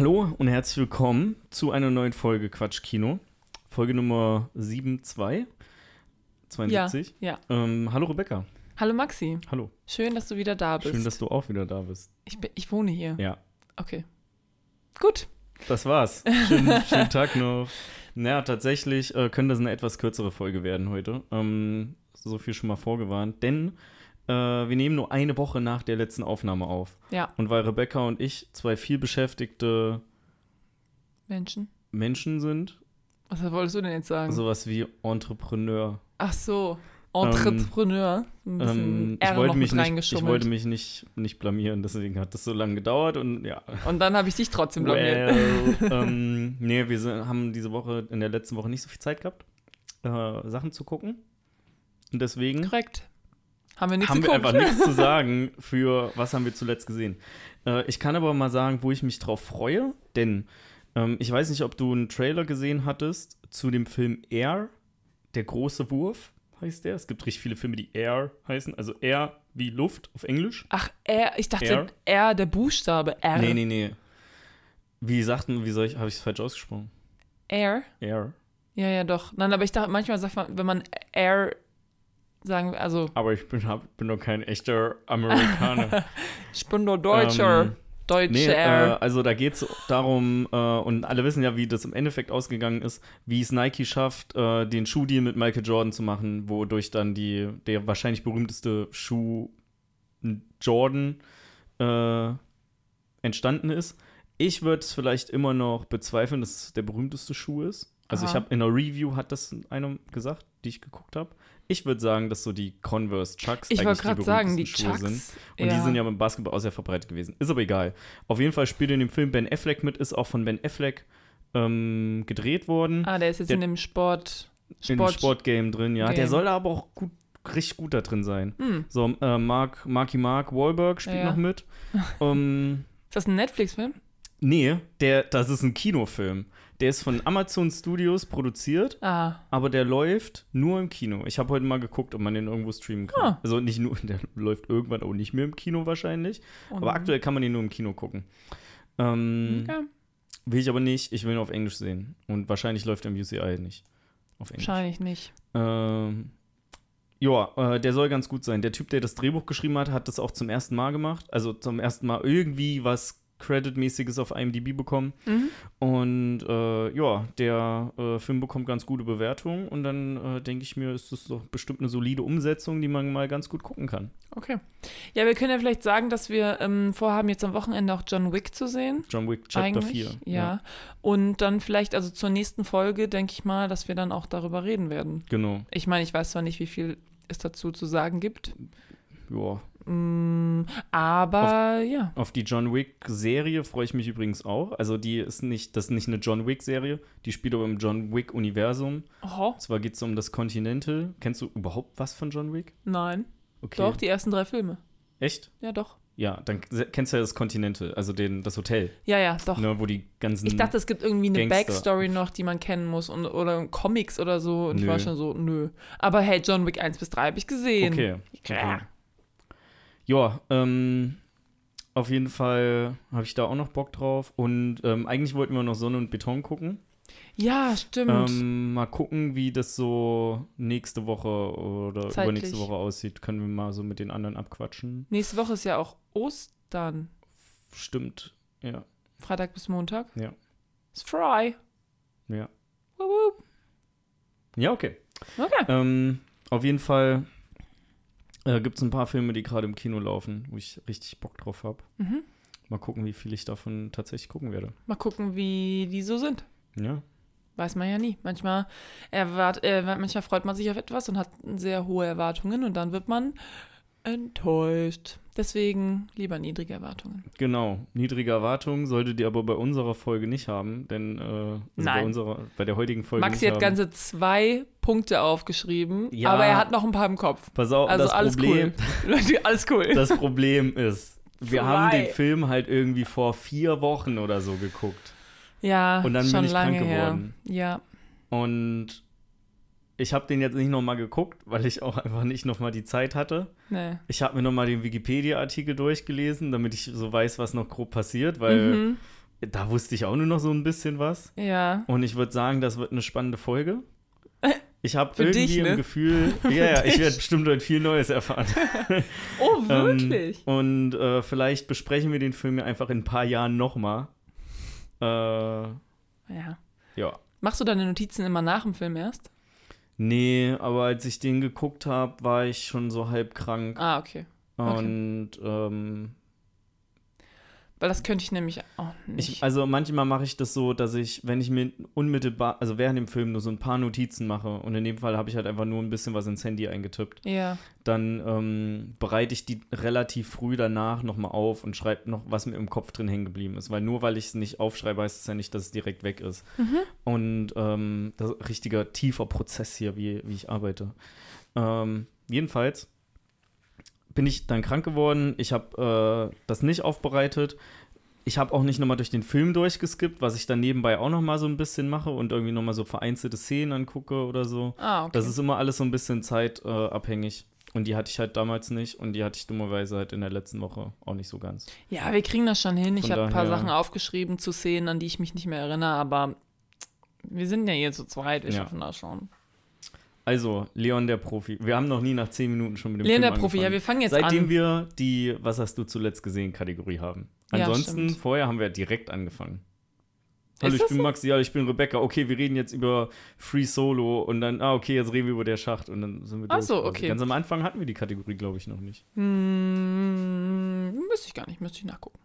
Hallo und herzlich willkommen zu einer neuen Folge Quatsch Kino. Folge Nummer 72. 72. Ja, ja. Ähm, hallo Rebecca. Hallo Maxi. Hallo. Schön, dass du wieder da bist. Schön, dass du auch wieder da bist. ich, bin- ich wohne hier. Ja, Okay. Gut. das war's. Schönen, schönen Tag noch. Naja, tatsächlich äh, könnte das eine etwas kürzere Folge werden heute. Ähm, so viel schon mal vorgewarnt. Denn äh, wir nehmen nur eine Woche nach der letzten Aufnahme auf. Ja, Und weil Rebecca und ich zwei vielbeschäftigte Menschen. Menschen sind, Was wolltest du denn jetzt sagen? sowas wie Entrepreneur. Ach so. Entrepreneur. Ein bisschen Ähm, ich wollte mich, nicht, ich wollte mich nicht, nicht blamieren, deswegen hat das so lange gedauert und ja. Und dann habe ich dich trotzdem blamiert. Well, ähm, nee, wir sind, haben diese Woche, in der letzten Woche nicht so viel Zeit gehabt, äh, Sachen zu gucken. Und deswegen Korrekt. Haben wir nichts haben wir geguckt. einfach nichts zu sagen für, was haben wir zuletzt gesehen. Äh, ich kann aber mal sagen, wo ich mich drauf freue, denn ähm, ich weiß nicht, ob du einen Trailer gesehen hattest zu dem Film Air, der große Wurf heißt der. Es gibt richtig viele Filme, die Air heißen, also Air wie Luft auf Englisch. Ach, R. Ich dachte, R? R, der Buchstabe. R. Nee, nee, nee. Wie sagten, wie soll ich, habe ich es falsch ausgesprochen? R? Air. Ja, ja, doch. Nein, aber ich dachte, manchmal sagt man, wenn man R sagen, also, Aber ich bin, hab, bin doch kein echter Amerikaner. ich bin nur Deutscher. Ähm, Deutscher. nee, äh, also da geht es darum, äh, und alle wissen ja, wie das im Endeffekt ausgegangen ist, wie es Nike schafft, äh, den Schuhdeal mit Michael Jordan zu machen, wodurch dann die, der wahrscheinlich berühmteste Schuh Jordan äh, entstanden ist. Ich würde es vielleicht immer noch bezweifeln, dass es der berühmteste Schuh ist. Also ich Aha. habe in einer Review hat das einer gesagt, die ich geguckt habe. Ich würde sagen, dass so die Converse Chucks ich eigentlich wollte gerade sagen, die Schuhe Chucks. sind. Und die sind ja beim Basketball auch sehr verbreitet gewesen. Ist aber egal. Auf jeden Fall spielt in dem Film Ben Affleck mit, ist auch von Ben Affleck ähm, gedreht worden. Ah, der ist jetzt der- in dem Sport. in dem Sportgame drin, ja. Der Game. soll aber auch gut, richtig gut da drin sein. Hm. So, äh, Mark, Marky Mark Wahlberg spielt Ja, ja. noch mit. ähm, Ist das ein Netflix-Film? Nee, der, das ist ein Kinofilm. Der ist von Amazon Studios produziert, Ah, aber der läuft nur im Kino. Ich habe heute mal geguckt, ob man den irgendwo streamen kann. Ah. Also nicht nur, der läuft irgendwann auch nicht mehr im Kino wahrscheinlich. und- Aber aktuell kann man ihn nur im Kino gucken. Ähm, Okay. Will ich aber nicht. Ich will ihn auf Englisch sehen. Und wahrscheinlich läuft er im UCI nicht. Auf Englisch. Wahrscheinlich nicht. Ähm, ja, äh, der soll ganz gut sein. Der Typ, der das Drehbuch geschrieben hat, hat das auch zum ersten Mal gemacht. Also zum ersten Mal irgendwie was Credit-mäßiges auf IMDb bekommen. Mhm. Und äh, ja, der äh, Film bekommt ganz gute Bewertungen. Und dann äh, denke ich mir, ist das doch bestimmt eine solide Umsetzung, die man mal ganz gut gucken kann. Okay. Ja, wir können ja vielleicht sagen, dass wir ähm, vorhaben, jetzt am Wochenende auch John Wick zu sehen. John Wick Chapter Eigentlich. 4. Ja. Und dann vielleicht, also zur nächsten Folge, denke ich mal, dass wir dann auch darüber reden werden. Genau. Ich meine, ich weiß zwar nicht, wie viel es dazu zu sagen gibt. Ja. Mm, aber ja. Auf die John Wick-Serie freue ich mich übrigens auch. Also die ist nicht, das ist nicht eine John Wick-Serie, die spielt aber im John Wick-Universum. Und zwar geht es um das Continental. Kennst du überhaupt was von John Wick? nein. Okay. Doch, die ersten drei Filme. Echt? Ja, doch. Ja, dann kennst du ja das Continental, also den, das Hotel, Ja, ja, doch. ne, wo die ganzen. Ich dachte, es gibt irgendwie eine Gangster. Backstory noch, die man kennen muss und, oder Comics oder so. Und ich Nö. war schon so, nö. Aber hey, John Wick 1 bis 3 habe ich gesehen. Okay. Klar. okay. Ja, ähm, auf jeden Fall habe ich da auch noch Bock drauf. Und ähm, eigentlich wollten wir noch Sonne und Beton gucken. Ja, stimmt. Ähm, mal gucken, wie das so nächste Woche oder Zeitlich. übernächste Woche aussieht. Können wir mal so mit den anderen abquatschen. Nächste Woche ist ja auch Ostern. Stimmt. Ja, Freitag bis Montag. Ja. Ist frei. ja. Wup, wup. Ja, okay. Okay. Ähm, auf jeden Fall äh, gibt es ein paar Filme, die gerade im Kino laufen, wo ich richtig Bock drauf habe. Mhm. Mal gucken, wie viel ich davon tatsächlich gucken werde. Mal gucken, wie die so sind. Ja. Weiß man ja nie. Manchmal, erwart, äh, manchmal freut man sich auf etwas und hat sehr hohe Erwartungen und dann wird man enttäuscht. Deswegen lieber niedrige Erwartungen. Genau. Niedrige Erwartungen solltet ihr aber bei unserer Folge nicht haben, denn äh, also bei unserer, bei der heutigen Folge Maxi hat haben. ganze zwei Punkte aufgeschrieben, Ja. aber er hat noch ein paar im Kopf. Pass auf, Also das alles Problem, cool. Alles cool. das Problem ist, wir Zwei. haben den Film halt irgendwie vor vier Wochen oder so geguckt. ja, Und dann bin schon ich krank lange her. geworden. Ja, Und ich habe den jetzt nicht nochmal geguckt, weil ich auch einfach nicht nochmal die Zeit hatte. nee. Ich habe mir nochmal den Wikipedia-Artikel durchgelesen, damit ich so weiß, was noch grob passiert, weil Mhm. da wusste ich auch nur noch so ein bisschen was. Ja. Und ich würde sagen, das wird eine spannende Folge. Ich habe irgendwie dich, im ne? Gefühl, Für ja, ja, ich werde bestimmt heute viel Neues erfahren. Oh, wirklich? Ähm, und äh, vielleicht besprechen wir den Film ja einfach in ein paar Jahren nochmal. Äh, ja. ja. Machst du deine Notizen immer nach dem Film erst? Nee, aber als ich den geguckt habe, war ich schon so halb krank. Ah, okay. okay. Und ähm, Weil das könnte ich nämlich auch nicht. ich, also manchmal mache ich das so, dass ich, wenn ich mir unmittelbar, also während dem Film nur so ein paar Notizen mache und in dem Fall habe ich halt einfach nur ein bisschen was ins Handy eingetippt, ja. dann ähm, bereite ich die relativ früh danach nochmal auf und schreibe noch, was mir im Kopf drin hängen geblieben ist. Weil nur weil ich es nicht aufschreibe, heißt es ja nicht, dass es direkt weg ist. Und ähm, das ist ein richtiger tiefer Prozess hier, wie, wie ich arbeite. Ähm, jedenfalls bin ich dann krank geworden. Ich habe äh, das nicht aufbereitet. Ich habe auch nicht nochmal durch den Film durchgeskippt, was ich dann nebenbei auch nochmal so ein bisschen mache und irgendwie nochmal so vereinzelte Szenen angucke oder so. Ah, okay. Das ist immer alles so ein bisschen zeitabhängig. Abhängig. und die hatte ich halt damals nicht und die hatte ich dummerweise halt in der letzten Woche auch nicht so ganz. ja, wir kriegen das schon hin. Ich habe ein paar Sachen aufgeschrieben zu Szenen, an die ich mich nicht mehr erinnere, aber wir sind ja hier zu zweit, wir Ja. schaffen das schon. Also, Leon der Profi. Wir haben noch nie nach zehn Minuten schon mit dem Leon Film der Profi, ja, angefangen. wir fangen jetzt Seitdem an. wir die Was hast du zuletzt gesehen Kategorie haben. Ja, Ansonsten, stimmt. vorher haben wir direkt angefangen. Hallo, ich bin so? Maxi, ja, ich bin Rebecca. Okay, wir reden jetzt über Free Solo und dann, ah, okay, jetzt reden wir über der Schacht und dann sind wir Ach durch. so, quasi. okay. Ganz am Anfang hatten wir die Kategorie, glaube ich, noch nicht. Hm, müsste ich gar nicht, müsste ich nachgucken.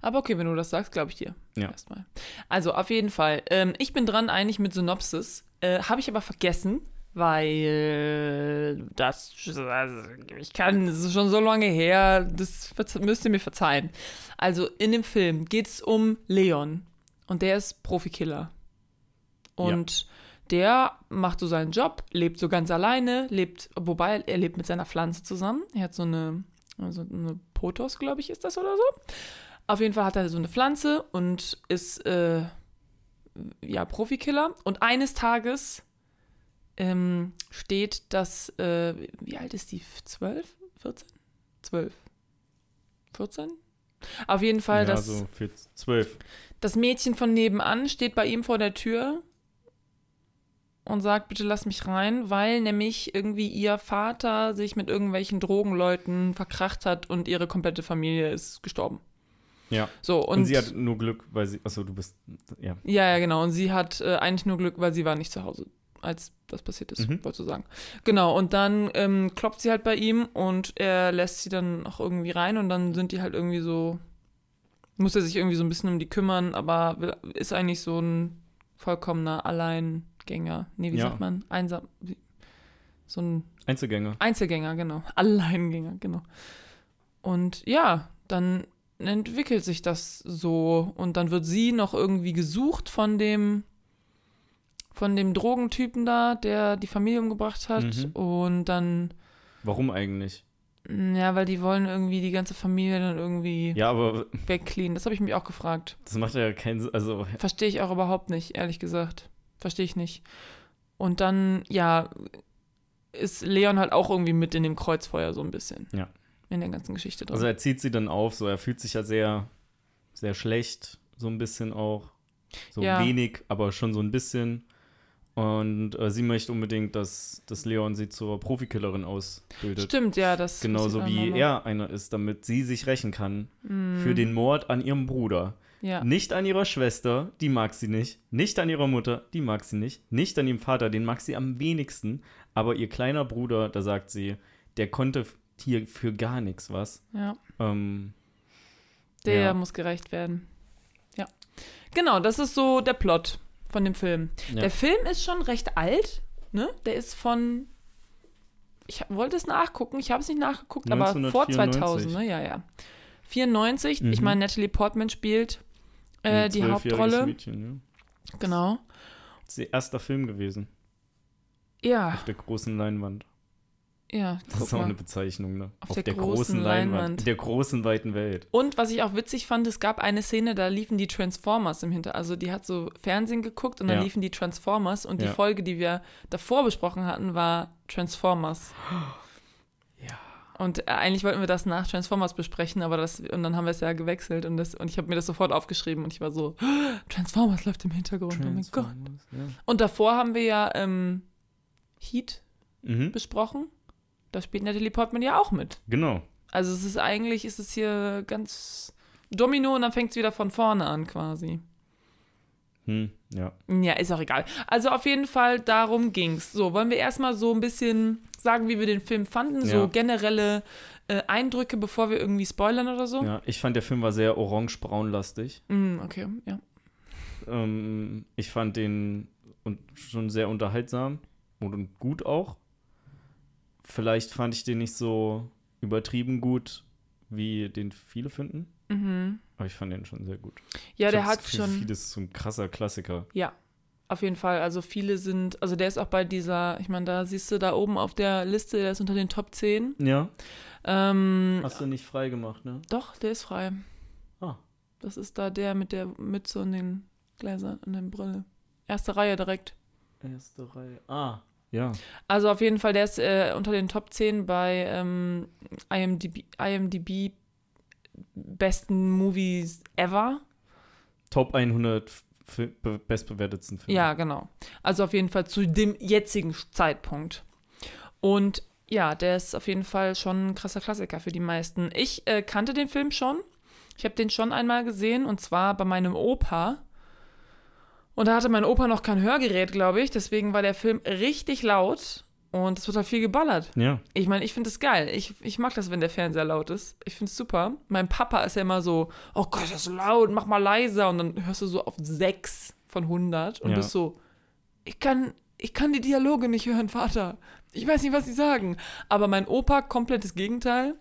Aber okay, wenn du das sagst, glaube ich dir. Ja. Erstmal. Also, auf jeden Fall. Ähm, ich bin dran eigentlich mit Synopsis. Äh, Habe ich aber vergessen, weil das. Also, ich kann, es ist schon so lange her, das müsst ihr mir verzeihen. Also, in dem Film geht es um Leon. Und der ist Profikiller. Und der macht so seinen Job, lebt so ganz alleine, lebt, wobei er lebt mit seiner Pflanze zusammen. Er hat so eine, also eine Potos, glaube ich, ist das oder so. Auf jeden Fall hat er so eine Pflanze und ist äh, ja Profikiller. Und eines Tages ähm, steht das, äh, wie alt ist die? 12? 14? 12? 14? Auf jeden Fall, ja, das, so für zwölf. das Mädchen von nebenan steht bei ihm vor der Tür und sagt, bitte lass mich rein, weil nämlich irgendwie ihr Vater sich mit irgendwelchen Drogenleuten verkracht hat und ihre komplette Familie ist gestorben. Ja. So, und, Und, sie hat nur Glück, weil sie, achso, du bist, ja. ja, ja, genau. Und sie hat äh, eigentlich nur Glück, weil sie war nicht zu Hause, als das passiert ist, Mhm. wolltest du sagen. Genau, und dann ähm, klopft sie halt bei ihm und er lässt sie dann auch irgendwie rein und dann sind die halt irgendwie so, muss er sich irgendwie so ein bisschen um die kümmern, aber ist eigentlich so ein vollkommener Alleingänger. Nee, wie Ja. sagt man? Einsam. So ein Einzelgänger. Einzelgänger, genau. Alleingänger, genau. Und ja, dann entwickelt sich das so und dann wird sie noch irgendwie gesucht von dem von dem Drogentypen da, der die Familie umgebracht hat Mhm. und dann Warum eigentlich? ja, weil die wollen irgendwie die ganze Familie dann irgendwie Ja, aber wegcleanen. Das habe ich mich auch gefragt. das macht ja keinen Sinn. Also, Verstehe ich auch überhaupt nicht, ehrlich gesagt. Verstehe ich nicht. Und dann, ja, ist Leon halt auch irgendwie mit in dem Kreuzfeuer so ein bisschen. Ja. In der ganzen Geschichte drin. also er zieht sie dann auf, so er fühlt sich ja sehr, sehr schlecht, so ein bisschen auch. So Ja. wenig, aber schon so ein bisschen. Und äh, sie möchte unbedingt, dass, dass Leon sie zur Profikillerin ausbildet. Stimmt, ja, das. Genauso wie er einer ist, damit sie sich rächen kann Mm, für den Mord an ihrem Bruder. Ja. Nicht an ihrer Schwester, die mag sie nicht. Nicht an ihrer Mutter, die mag sie nicht. Nicht an ihrem Vater, den mag sie am wenigsten. Aber ihr kleiner Bruder, da sagt sie, der konnte hier für gar nichts was. ja. Ähm, Der Ja. muss gerecht werden. Ja. Genau, das ist so der Plot von dem Film. Ja. Der Film ist schon recht alt, ne? Der ist von. Ich wollte es nachgucken, ich habe es nicht nachgeguckt, aber vor 1994. 2000, ne? Ja, ja. 94, ich Mhm. meine, Natalie Portman spielt äh, die Hauptrolle. Mädchen, ja. Genau. Das ist ihr erster Film gewesen. Ja, Auf der großen Leinwand. Ja. Das ist auch mal. eine Bezeichnung, ne? Auf der großen Leinwand. In der großen, weiten Welt. Und was ich auch witzig fand, es gab eine Szene, da liefen die Transformers im Hinter. Also die hat so Fernsehen geguckt und dann Ja. liefen die Transformers und die Ja. Folge, die wir davor besprochen hatten, war Transformers. Ja. Und äh, eigentlich wollten wir das nach Transformers besprechen, aber das, und dann haben wir es ja gewechselt und, das, und ich habe mir das sofort aufgeschrieben und ich war so, Transformers läuft im Hintergrund, oh mein Gott. Ja. Und davor haben wir ja ähm, Heat Mhm. besprochen. Da spielt Natalie Portman ja auch mit. Genau. Also es ist eigentlich, ist es hier ganz Domino und dann fängt es wieder von vorne an quasi. Hm, ja. Ja, ist auch egal. Also auf jeden Fall, darum ging's. So, wollen wir erstmal so ein bisschen sagen, wie wir den Film fanden? So Ja. generelle äh, Eindrücke, bevor wir irgendwie spoilern oder so? ja. Ich fand, der Film war sehr orange-braun-lastig. Mm, okay, ja. Ähm, ich fand den und schon sehr unterhaltsam und, und gut auch. Vielleicht fand ich den nicht so übertrieben gut, wie den viele finden. Mhm. Aber ich fand den schon sehr gut. Ja, ich der hat Gefühl, schon. Vieles ist so ein krasser Klassiker. Ja, auf jeden Fall. Also viele sind, also der ist auch bei dieser, ich meine, da siehst du da oben auf der Liste, der ist unter den Top 10. Ja. Ähm, Hast du nicht frei gemacht, ne? doch, der ist frei. Ah. Das ist da der mit der Mütze und den Gläsern und der Brille. Erste Reihe direkt. Erste Reihe. Ah, ja. Also auf jeden Fall, der ist äh, unter den Top 10 bei ähm, IMDb, IMDb besten Movies ever. Top 100 Fi- be- bestbewertetsten Filme. Ja, genau. Also auf jeden Fall zu dem jetzigen Zeitpunkt. Und ja, der ist auf jeden Fall schon ein krasser Klassiker für die meisten. Ich äh, kannte den Film schon. Ich habe den schon einmal gesehen und zwar bei meinem Opa. Und da hatte mein Opa noch kein Hörgerät, glaube ich. Deswegen war der Film richtig laut und es wird halt viel geballert. Ja. Ich meine, ich finde es geil. Ich, ich mag das, wenn der Fernseher laut ist. Ich finde es super. Mein Papa ist ja immer so, oh Gott, das ist laut, mach mal leiser. Und dann hörst du so auf 6 von 100 und Ja. bist so, ich kann, ich kann die Dialoge nicht hören, Vater. Ich weiß nicht, was sie sagen. Aber mein Opa, komplettes Gegenteil.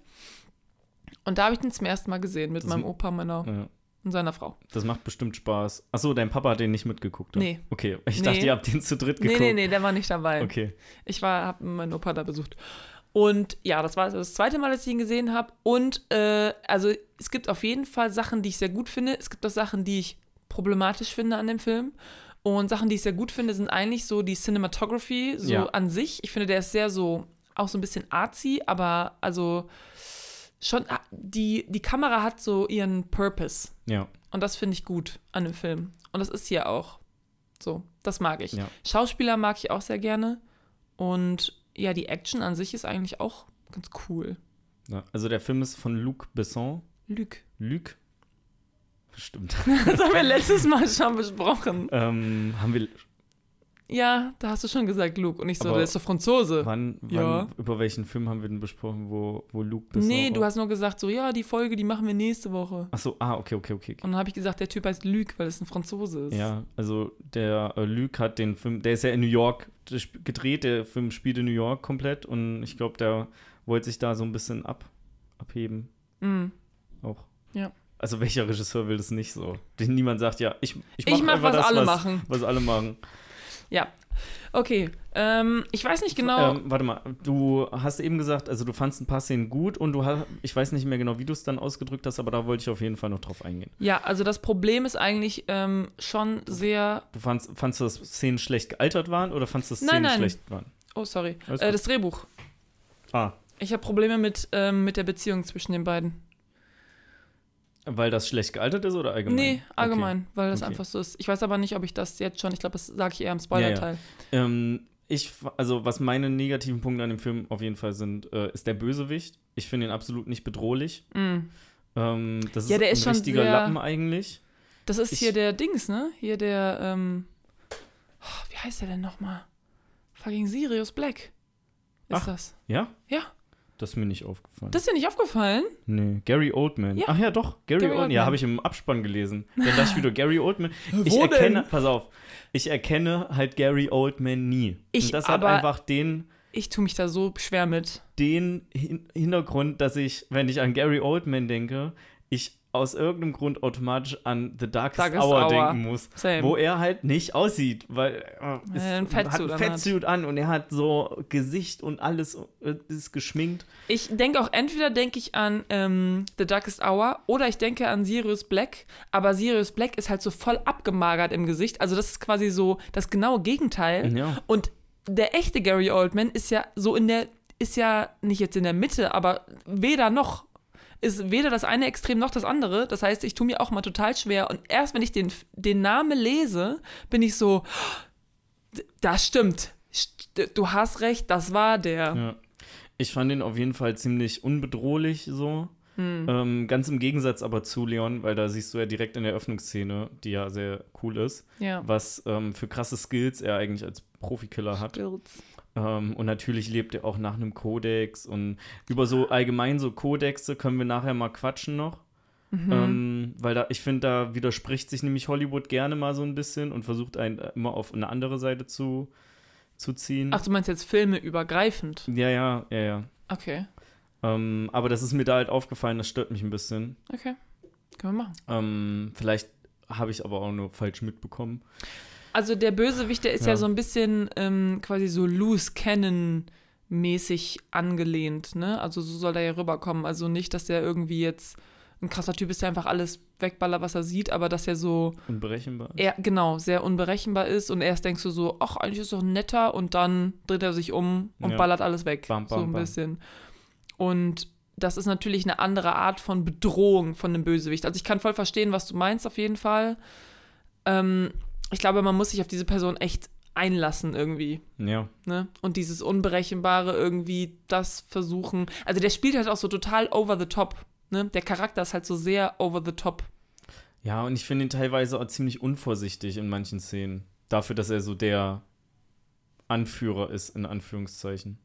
Und da habe ich den zum ersten Mal gesehen mit Das meinem Opa meiner, ja. Und seiner Frau. Das macht bestimmt Spaß. Achso, dein Papa hat den nicht mitgeguckt. oder? Nee. Okay, ich Nee. dachte, ihr habt den zu dritt Nee, geguckt. nee, nee, der war nicht dabei. Okay. Ich war, habe meinen Opa da besucht. Und ja, das war das zweite Mal, dass ich ihn gesehen habe. Und äh, also es gibt auf jeden Fall Sachen, die ich sehr gut finde. Es gibt auch Sachen, die ich problematisch finde an dem Film. Und Sachen, die ich sehr gut finde, sind eigentlich so die Cinematography so Ja. an sich. Ich finde, der ist sehr so, auch so ein bisschen artsy, aber also schon, ah, die, die Kamera hat so ihren Purpose. Ja. Und das finde ich gut an dem Film. Und das ist hier auch so. Das mag ich. Ja. Schauspieler mag ich auch sehr gerne. Und ja, die Action an sich ist eigentlich auch ganz cool. ja. Also der Film ist von Luc Besson. Luc. Luc? Stimmt. Das haben wir letztes Mal schon besprochen. ähm, haben wir. Ja, da hast du schon gesagt, Luc. Und ich so, Aber der ist doch Franzose. Wann, wann, Ja. über welchen Film haben wir denn besprochen, wo, wo Luc Besson. Nee, du hast nur gesagt, so, ja, die Folge, die machen wir nächste Woche. Achso, ah, okay, okay, okay. okay. Und dann habe ich gesagt, der Typ heißt Luc, weil es ein Franzose ist. Ja, also der äh, Luc hat den Film, der ist ja in New York gedreht, der Film spielt in New York komplett und ich glaube, der wollte sich da so ein bisschen ab, abheben Mm. auch. Ja. Also welcher Regisseur will das nicht so? Den niemand sagt, ja, ich, ich mach, Ich mach, was das, alle was, machen. was alle machen. Ja. Okay. Ähm, ich weiß nicht genau. Ähm, warte mal, du hast eben gesagt, also du fandst ein paar Szenen gut und du hast, ich weiß nicht mehr genau, wie du es dann ausgedrückt hast, aber da wollte ich auf jeden Fall noch drauf eingehen. ja, also das Problem ist eigentlich ähm, schon sehr. Du fandst, fandst du, dass Szenen schlecht gealtert waren oder fandst du, dass Szenen nein. schlecht waren? Oh, sorry. Äh, das Drehbuch. Ah, Ich habe Probleme mit, ähm, mit der Beziehung zwischen den beiden. Weil das schlecht gealtert ist oder allgemein? Nee, allgemein, weil das Okay. einfach so ist. Ich weiß aber nicht, ob ich das jetzt schon, ich glaube, das sage ich eher im Spoiler-Teil. Ähm, ich, also was meine negativen Punkte an dem Film auf jeden Fall sind, äh, ist der Bösewicht. Ich finde ihn absolut nicht bedrohlich. Mm. Ähm, das Ja, ist der ein ist schon richtiger sehr- Lappen eigentlich. Das ist Ich- hier der Dings, ne? Hier der, ähm, oh, wie heißt der denn nochmal? Fucking Sirius Black. Ist Ach. das? Ja? Ja. Das ist mir nicht aufgefallen. Das ist dir nicht aufgefallen? nee, Gary Oldman. Ja. Ach ja, doch, Gary, Gary Oldman. Ja, habe ich im Abspann gelesen. Dann dachte ich wieder, Gary Oldman. Ich Wo erkenne, denn? pass auf, ich erkenne halt Gary Oldman nie. Ich Und das hat einfach den, Ich tue mich da so schwer mit. den Hin Hintergrund, dass ich, wenn ich an Gary Oldman denke, ich aus irgendeinem Grund automatisch an The Darkest, Darkest Hour, Hour. denken muss. Same. Wo er halt nicht aussieht, weil äh, es er einen Fettsuit hat einen. Fettsuit an und er hat so Gesicht und alles äh, ist geschminkt. Ich denke auch, entweder denke ich an ähm, The Darkest Hour oder ich denke an Sirius Black, aber Sirius Black ist halt so voll abgemagert im Gesicht. Also das ist quasi so das genaue Gegenteil. Ja. Und der echte Gary Oldman ist ja so in der, ist ja nicht jetzt in der Mitte, aber weder noch ist weder das eine Extrem noch das andere. Das heißt, ich tue mir auch mal total schwer. Und erst wenn ich den, den Namen lese, bin ich so, das stimmt. Du hast recht, das war der. Ja. Ich fand ihn auf jeden Fall ziemlich unbedrohlich so. Hm. Ähm, ganz im Gegensatz aber zu Leon, weil da siehst du ja direkt in der Öffnungsszene, die ja sehr cool ist, ja. was ähm, für krasse Skills er eigentlich als Profikiller hat. Ähm, und natürlich lebt er auch nach einem Kodex und über so allgemein so Kodexe können wir nachher mal quatschen noch. Mhm. Ähm, weil da, ich finde, da widerspricht sich nämlich Hollywood gerne mal so ein bisschen und versucht einen immer auf eine andere Seite zu, zu ziehen. Ach, du meinst jetzt Filme übergreifend? Ja, ja, ja, ja. Okay. Ähm, aber das ist mir da halt aufgefallen, das stört mich ein bisschen. Okay. Können wir machen. Ähm, vielleicht habe ich aber auch nur falsch mitbekommen. Also der Bösewicht, der ist ja, ja so ein bisschen ähm, quasi so loose Cannon mäßig angelehnt, ne? Also so soll er ja rüberkommen. Also nicht, dass der irgendwie jetzt ein krasser Typ ist, der einfach alles wegballert, was er sieht, aber dass er so unberechenbar. Er, genau, sehr unberechenbar ist und erst denkst du so, ach, eigentlich ist doch netter und dann dreht er sich um und ja. ballert alles weg. Bam, bam, so ein bam. bisschen. Und das ist natürlich eine andere Art von Bedrohung von einem Bösewicht. Also ich kann voll verstehen, was du meinst, auf jeden Fall. Ähm, ich glaube, man muss sich auf diese Person echt einlassen irgendwie. Ja. Ne? Und dieses Unberechenbare irgendwie, das versuchen. Also der spielt halt auch so total over the top. Ne? Der Charakter ist halt so sehr over the top. Ja, und ich finde ihn teilweise auch ziemlich unvorsichtig in manchen Szenen. Dafür, dass er so der Anführer ist, in Anführungszeichen.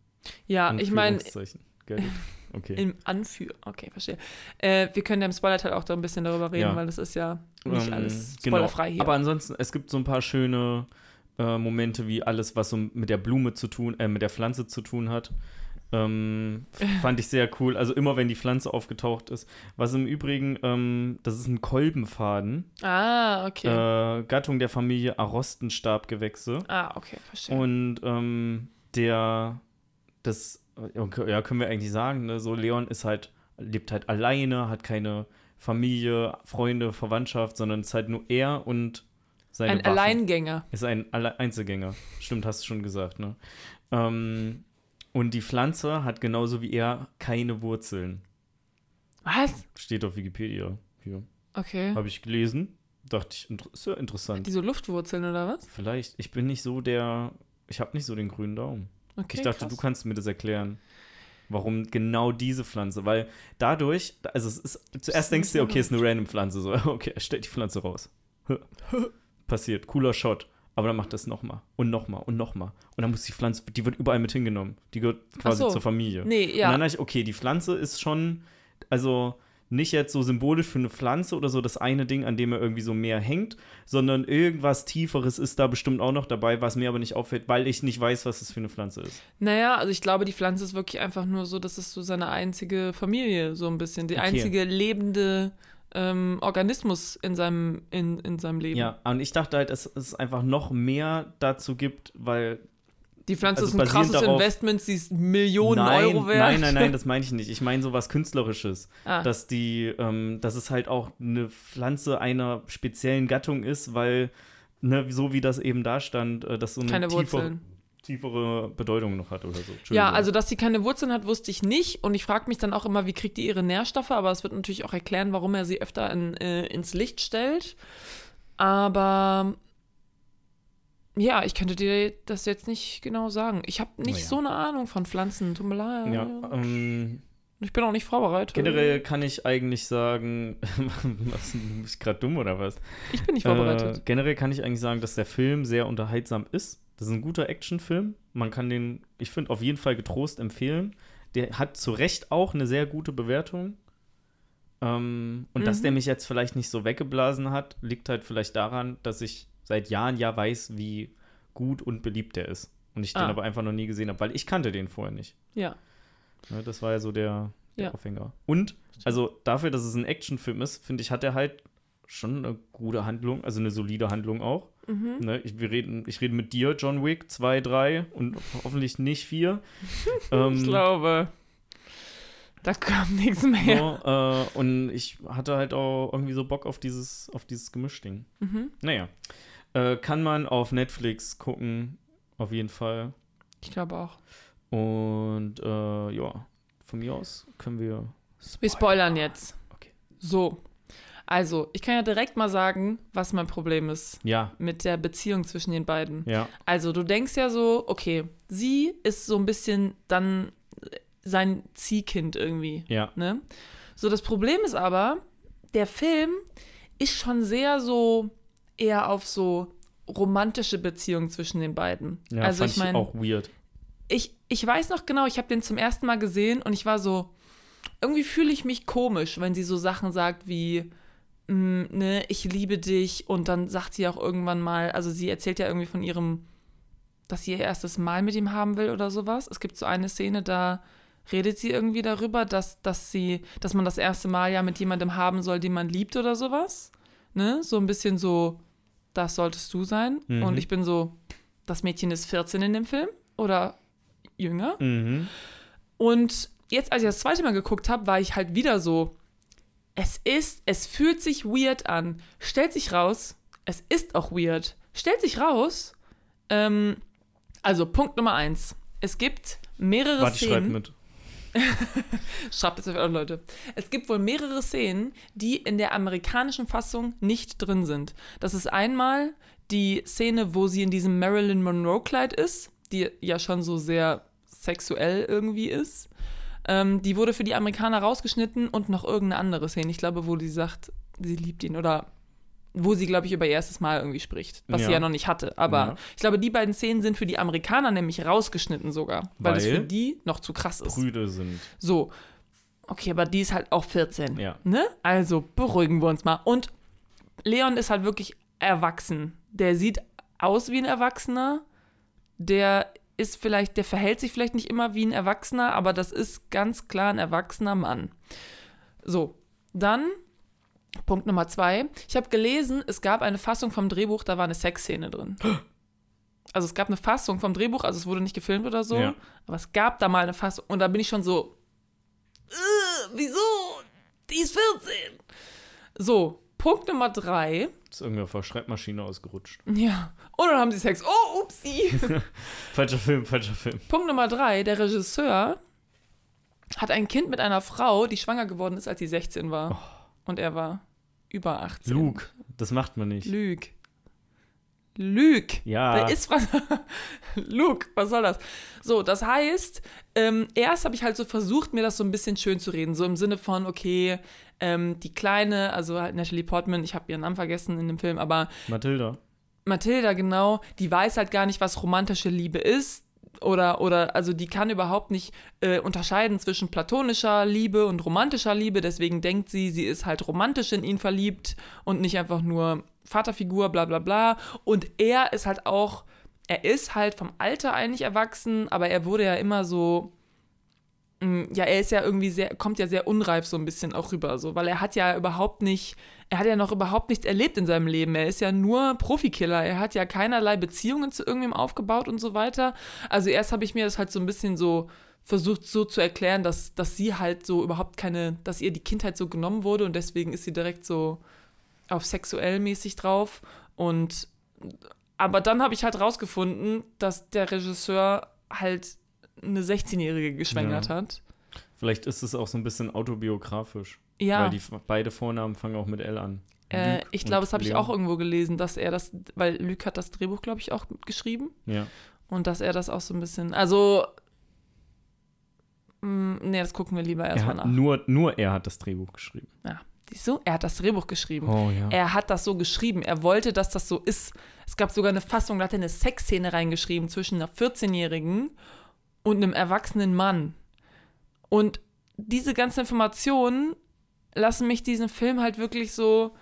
Ja, ich meine? Okay. Im Anführ. Okay, verstehe. Äh, wir können ja im Spoiler-Teil auch da ein bisschen darüber reden, ja. weil das ist ja nicht ähm, alles genau. spoilerfrei genau. hier. Aber ansonsten, es gibt so ein paar schöne äh, Momente, wie alles, was so mit der Blume zu tun, äh, mit der Pflanze zu tun hat. Ähm, fand ich sehr cool. Also immer, wenn die Pflanze aufgetaucht ist. Was im Übrigen, ähm, das ist ein Kolbenfaden. Ah, okay. Äh, Gattung der Familie Arostenstabgewächse. Ah, okay, verstehe. Und ähm, der, das ja, können wir eigentlich sagen, ne? so Leon ist halt, lebt halt alleine, hat keine Familie, Freunde, Verwandtschaft, sondern ist halt nur er und seine Ein Waffen. Alleingänger. Ist ein Alle Einzelgänger. Stimmt, hast du schon gesagt, ne? Ähm, und die Pflanze hat genauso wie er keine Wurzeln. Was? Steht auf Wikipedia hier. Okay. Habe ich gelesen. Dachte ich, ist ja interessant. Hat die so Luftwurzeln oder was? Vielleicht. Ich bin nicht so der. Ich habe nicht so den grünen Daumen. Okay, ich dachte, krass. du kannst mir das erklären. Warum genau diese Pflanze? Weil dadurch, also es ist, zuerst denkst du, okay, es ist eine random Pflanze. So, okay, er stellt die Pflanze raus. Passiert, cooler Shot. Aber dann macht das nochmal und nochmal und nochmal. Und dann muss die Pflanze, die wird überall mit hingenommen. Die gehört quasi so. zur Familie. Nee, ja. Und dann dachte ich, okay, die Pflanze ist schon, also nicht jetzt so symbolisch für eine Pflanze oder so das eine Ding, an dem er irgendwie so mehr hängt, sondern irgendwas Tieferes ist da bestimmt auch noch dabei, was mir aber nicht auffällt, weil ich nicht weiß, was das für eine Pflanze ist. Naja, also ich glaube, die Pflanze ist wirklich einfach nur so, das ist so seine einzige Familie, so ein bisschen. Die okay. einzige lebende ähm, Organismus in seinem, in, in seinem Leben. Ja, und ich dachte halt, dass es einfach noch mehr dazu gibt, weil die Pflanze also ist ein krasses darauf, Investment, sie ist Millionen nein, Euro wert. Nein, nein, nein, das meine ich nicht. Ich meine so was Künstlerisches. Ah. Dass die, ähm, dass es halt auch eine Pflanze einer speziellen Gattung ist, weil, ne, so wie das eben da stand, äh, dass so eine keine tiefer, tiefere Bedeutung noch hat oder so. Ja, also dass sie keine Wurzeln hat, wusste ich nicht. Und ich frage mich dann auch immer, wie kriegt die ihre Nährstoffe? Aber es wird natürlich auch erklären, warum er sie öfter in, äh, ins Licht stellt. Aber ja, ich könnte dir das jetzt nicht genau sagen. Ich habe nicht oh ja. so eine Ahnung von Pflanzen. Tut mir leid. Ja, ähm, ich bin auch nicht vorbereitet. Generell kann ich eigentlich sagen, was, bin ich gerade dumm oder was? Ich bin nicht vorbereitet. Äh, generell kann ich eigentlich sagen, dass der Film sehr unterhaltsam ist. Das ist ein guter Actionfilm. Man kann den, ich finde, auf jeden Fall getrost empfehlen. Der hat zu Recht auch eine sehr gute Bewertung. Ähm, und mhm. dass der mich jetzt vielleicht nicht so weggeblasen hat, liegt halt vielleicht daran, dass ich seit Jahren ja weiß, wie gut und beliebt der ist. Und ich ah. den aber einfach noch nie gesehen habe, weil ich kannte den vorher nicht. Ja. ja das war ja so der, der ja. Aufhänger. Und, also dafür, dass es ein Actionfilm ist, finde ich, hat er halt schon eine gute Handlung, also eine solide Handlung auch. Mhm. Ne, ich, wir reden, ich rede mit dir, John Wick, 2, 3 und hoffentlich nicht 4. ähm, ich glaube. Da kam nichts mehr. So, äh, und ich hatte halt auch irgendwie so Bock auf dieses, auf dieses Gemischding. Mhm. Naja. Äh, kann man auf Netflix gucken, auf jeden Fall. Ich glaube auch. Und äh, ja, von mir aus können wir. Wir spoilern jetzt. Okay. So. Also, ich kann ja direkt mal sagen, was mein Problem ist Ja, mit der Beziehung zwischen den beiden. ja. Also, du denkst ja so, okay, sie ist so ein bisschen dann sein Ziehkind irgendwie. Ja. Ne? So, das Problem ist aber, der Film ist schon sehr so eher auf so romantische Beziehungen zwischen den beiden. Ja, also fand ich meine, auch weird. ich, ich weiß noch genau, ich habe den zum ersten Mal gesehen und ich war so, irgendwie fühle ich mich komisch, wenn sie so Sachen sagt wie, mm, ne, ich liebe dich und dann sagt sie auch irgendwann mal, also sie erzählt ja irgendwie von ihrem, dass sie ihr erstes Mal mit ihm haben will oder sowas. Es gibt so eine Szene, da redet sie irgendwie darüber, dass, dass sie, dass man das erste Mal ja mit jemandem haben soll, den man liebt oder sowas. Ne? So ein bisschen so, das solltest du sein. Mhm. Und ich bin so, das Mädchen ist 14 in dem Film oder jünger. Mhm. Und jetzt, als ich das zweite Mal geguckt habe, war ich halt wieder so, es ist, es fühlt sich weird an. Stellt sich raus, es ist auch weird. Stellt sich raus, ähm, also Punkt Nummer eins. Es gibt mehrere Warte, ich Szenen. mit. Schreibt jetzt auf eure Leute. Es gibt wohl mehrere Szenen, die in der amerikanischen Fassung nicht drin sind. Das ist einmal die Szene, wo sie in diesem Marilyn Monroe-Kleid ist, die ja schon so sehr sexuell irgendwie ist. Ähm, die wurde für die Amerikaner rausgeschnitten und noch irgendeine andere Szene. Ich glaube, wo die sagt, sie liebt ihn oder wo sie, glaube ich, über ihr erstes Mal irgendwie spricht, was sie Ja. ja noch nicht hatte. Aber Ja. ich glaube, die beiden Szenen sind für die Amerikaner nämlich rausgeschnitten sogar, weil, es Weil? für die noch zu krass ist. Brüde sind. So. Okay, aber die ist halt auch 14. Ja. Ne? Also beruhigen wir uns mal. Und Leon ist halt wirklich erwachsen. Der sieht aus wie ein Erwachsener. Der ist vielleicht, der verhält sich vielleicht nicht immer wie ein Erwachsener, aber das ist ganz klar ein erwachsener Mann. So, dann Punkt Nummer zwei. Ich habe gelesen, es gab eine Fassung vom Drehbuch, da war eine Sexszene drin. Also es gab eine Fassung vom Drehbuch, also es wurde nicht gefilmt oder so, Ja. aber es gab da mal eine Fassung und da bin ich schon so, wieso? Die ist 14. So, Punkt Nummer drei. Ist irgendwie auf der Schreibmaschine ausgerutscht. Ja. Und dann haben sie Sex. Oh, upsie. Falscher Film, falscher Film. Punkt Nummer drei. Der Regisseur hat ein Kind mit einer Frau, die schwanger geworden ist, als sie 16 war. Und er war über 18. Luke, das macht man nicht. Lüg. Lüg. Ja. Der ist Franz Luke, was soll das? So, das heißt, ähm, erst habe ich halt so versucht, mir das so ein bisschen schön zu reden. So im Sinne von, okay, ähm, die Kleine, also halt Natalie Portman, ich habe ihren Namen vergessen in dem Film, aber Mathilda. Mathilda, genau, die weiß halt gar nicht, was romantische Liebe ist. Oder, oder, also die kann überhaupt nicht äh, unterscheiden zwischen platonischer Liebe und romantischer Liebe. Deswegen denkt sie, sie ist halt romantisch in ihn verliebt und nicht einfach nur Vaterfigur, bla bla bla. Und er ist halt auch, er ist halt vom Alter eigentlich erwachsen, aber er wurde ja immer so, ja, er ist ja irgendwie sehr, kommt ja sehr unreif so ein bisschen auch rüber, so, weil er hat ja überhaupt nicht, er hat ja noch überhaupt nichts erlebt in seinem Leben. Er ist ja nur Profikiller. Er hat ja keinerlei Beziehungen zu irgendwem aufgebaut und so weiter. Also erst habe ich mir das halt so ein bisschen so versucht so zu erklären, dass, dass sie halt so überhaupt keine, dass ihr die Kindheit so genommen wurde und deswegen ist sie direkt so auf sexuell mäßig drauf. Und aber dann habe ich halt rausgefunden, dass der Regisseur halt eine 16-Jährige geschwängert Ja. hat. Vielleicht ist es auch so ein bisschen autobiografisch. Ja. Weil die beide Vornamen fangen auch mit L an. Äh, Luke ich glaube, das habe ich auch irgendwo gelesen, dass er das, weil Luc hat das Drehbuch, glaube ich, auch geschrieben Ja. und dass er das auch so ein bisschen, also, mh, nee, das gucken wir lieber Er erstmal nach. nur, nur er hat das Drehbuch geschrieben. Ja, siehst du, er hat das Drehbuch geschrieben. Oh ja. Er hat das so geschrieben. Er wollte, dass das so ist. Es gab sogar eine Fassung, da hat er eine Sexszene reingeschrieben zwischen einer 14-Jährigen und einem erwachsenen Mann. Und diese ganzen Informationen lassen mich diesen Film halt wirklich so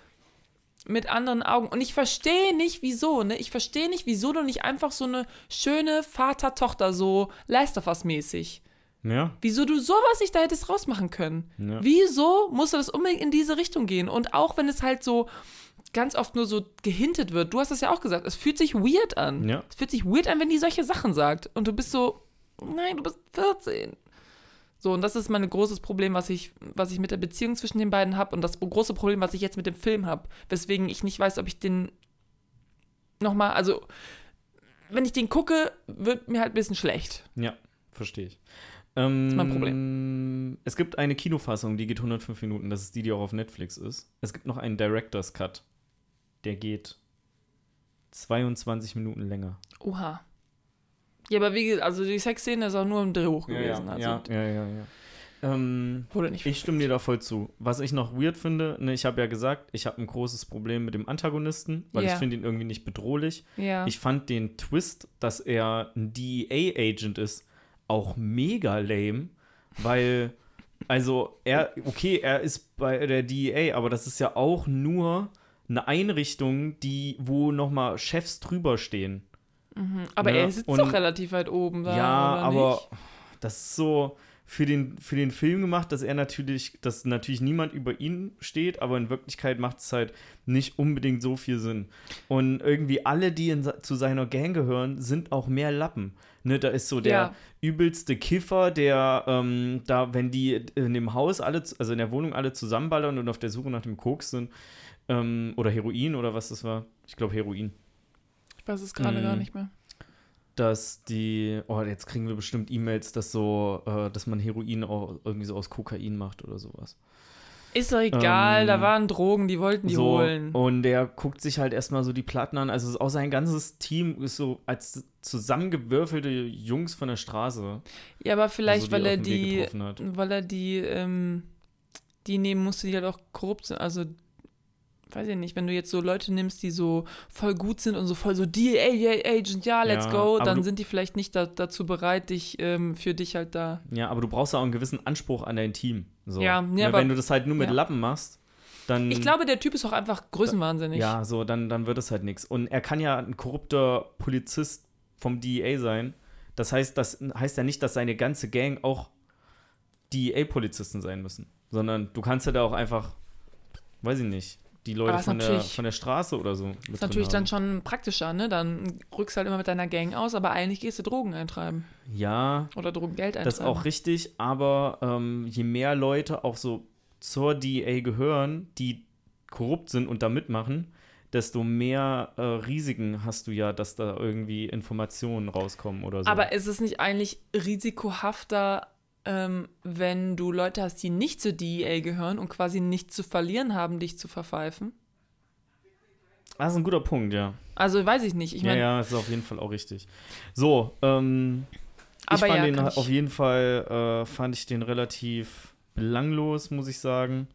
mit anderen Augen. Und ich verstehe nicht, wieso, ne? Ich verstehe nicht, wieso du nicht einfach so eine schöne Vater-Tochter, so Last of Us-mäßig. ja. Wieso du sowas nicht da hättest rausmachen können. Ja. Wieso musste das unbedingt in diese Richtung gehen? Und auch wenn es halt so ganz oft nur so gehintet wird, du hast das ja auch gesagt, es fühlt sich weird an. Ja. Es fühlt sich weird an, wenn die solche Sachen sagt. Und du bist so, nein, du bist 14. So, und das ist mein großes Problem, was ich, was ich mit der Beziehung zwischen den beiden habe und das große Problem, was ich jetzt mit dem Film habe. Weswegen ich nicht weiß, ob ich den nochmal, also, wenn ich den gucke, wird mir halt ein bisschen schlecht. Ja. verstehe ich. Ähm, ist mein Problem. Es gibt eine Kinofassung, die geht 105 Minuten. Das ist die, die auch auf Netflix ist. Es gibt noch einen Director's Cut. Der geht 22 Minuten länger. Oha. Ja, aber wie gesagt, also die Sexszene ist auch nur im Drehbuch gewesen. ja, also ja, ja, ja, ja. Ähm, wurde nicht ich stimme dir da voll zu. Was ich noch weird finde, ne, ich habe ja gesagt, ich habe ein großes Problem mit dem Antagonisten, weil Ja. ich finde ihn irgendwie nicht bedrohlich. Ja. Ich fand den Twist, dass er ein DEA-Agent ist, auch mega lame, weil, also, er, okay, er ist bei der DEA, aber das ist ja auch nur eine Einrichtung, die, wo nochmal Chefs drüber stehen. Aber ne, er sitzt und- doch relativ weit oben da. ja, aber Nicht? das ist so für den, für den Film gemacht, dass er natürlich, dass natürlich niemand über ihn steht, aber in Wirklichkeit macht es halt nicht unbedingt so viel Sinn. Und irgendwie alle, die in, zu seiner Gang gehören, sind auch mehr Lappen. Ne, da ist so der Ja. übelste Kiffer, der ähm, da, wenn die in dem Haus alle, also in der Wohnung alle zusammenballern und auf der Suche nach dem Koks sind, ähm, oder Heroin oder was das war. Ich glaube Heroin weiß es gerade Mm. gar nicht mehr. dass die, oh, jetzt kriegen wir bestimmt E-Mails, dass so, äh, dass man Heroin auch irgendwie so aus Kokain macht oder sowas. Ist doch egal, Ähm, da waren Drogen, die wollten die so, holen. Und der guckt sich halt erstmal so die Platten an. Also auch sein ganzes Team ist so als zusammengewürfelte Jungs von der Straße. Ja, aber vielleicht, also, weil er er auf dem Weg die, weil er die, die nehmen musste, die halt auch korrupt sind. Also, weiß ich nicht, wenn du jetzt so Leute nimmst, die so voll gut sind und so voll so DEA-Agent, ja, let's Ja, go, dann du- sind die vielleicht nicht da, dazu bereit, dich ähm, für dich halt da. Ja, aber du brauchst auch einen gewissen Anspruch an dein Team. So. Ja, ja, aber- wenn du das halt nur mit ja. Lappen machst, dann. Ich glaube, der Typ ist auch einfach größenwahnsinnig. Ja, so, dann, dann wird es halt nichts. Und er kann ja ein korrupter Polizist vom DEA sein. Das heißt, das heißt ja nicht, dass seine ganze Gang auch DEA-Polizisten sein müssen. Sondern du kannst ja da auch einfach, weiß ich nicht, die Leute von der, von der Straße oder so. ist natürlich dann haben. schon praktischer, ne? Dann rückst halt immer mit deiner Gang aus, aber eigentlich gehst du Drogen eintreiben. Ja, Oder Drogengeld eintreiben. das ist auch richtig, aber ähm, je mehr Leute auch so zur DEA gehören, die korrupt sind und da mitmachen, desto mehr äh, Risiken hast du ja, dass da irgendwie Informationen rauskommen oder so. Aber ist es nicht eigentlich risikohafter, ähm, wenn du Leute hast, die nicht zur DEA gehören und quasi nichts zu verlieren haben, dich zu verpfeifen? das ist ein guter Punkt, ja. Also weiß ich nicht. Ich ja, meine, ja, das ist auf jeden Fall auch richtig. So, ähm, ich fand ja, den ich- auf jeden Fall, äh, fand ich den relativ belanglos, muss ich sagen.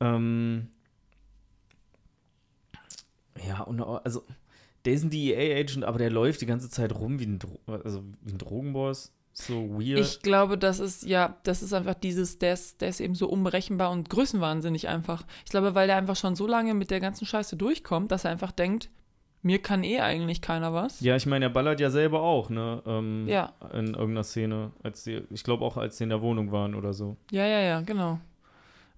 Ähm, ja, und also, der ist ein DEA-Agent, aber der läuft die ganze Zeit rum wie ein, Dro also wie ein Drogenboss. So weird. ich glaube, das ist, ja, das ist einfach dieses, der ist, der ist eben so unberechenbar und größenwahnsinnig einfach. Ich glaube, weil der einfach schon so lange mit der ganzen Scheiße durchkommt, dass er einfach denkt, mir kann eh eigentlich keiner was. ja, ich meine, er ballert ja selber auch, ne? Ähm, Ja. In irgendeiner Szene. Als die, ich glaube auch, als sie in der Wohnung waren oder so. Ja, ja, ja, genau.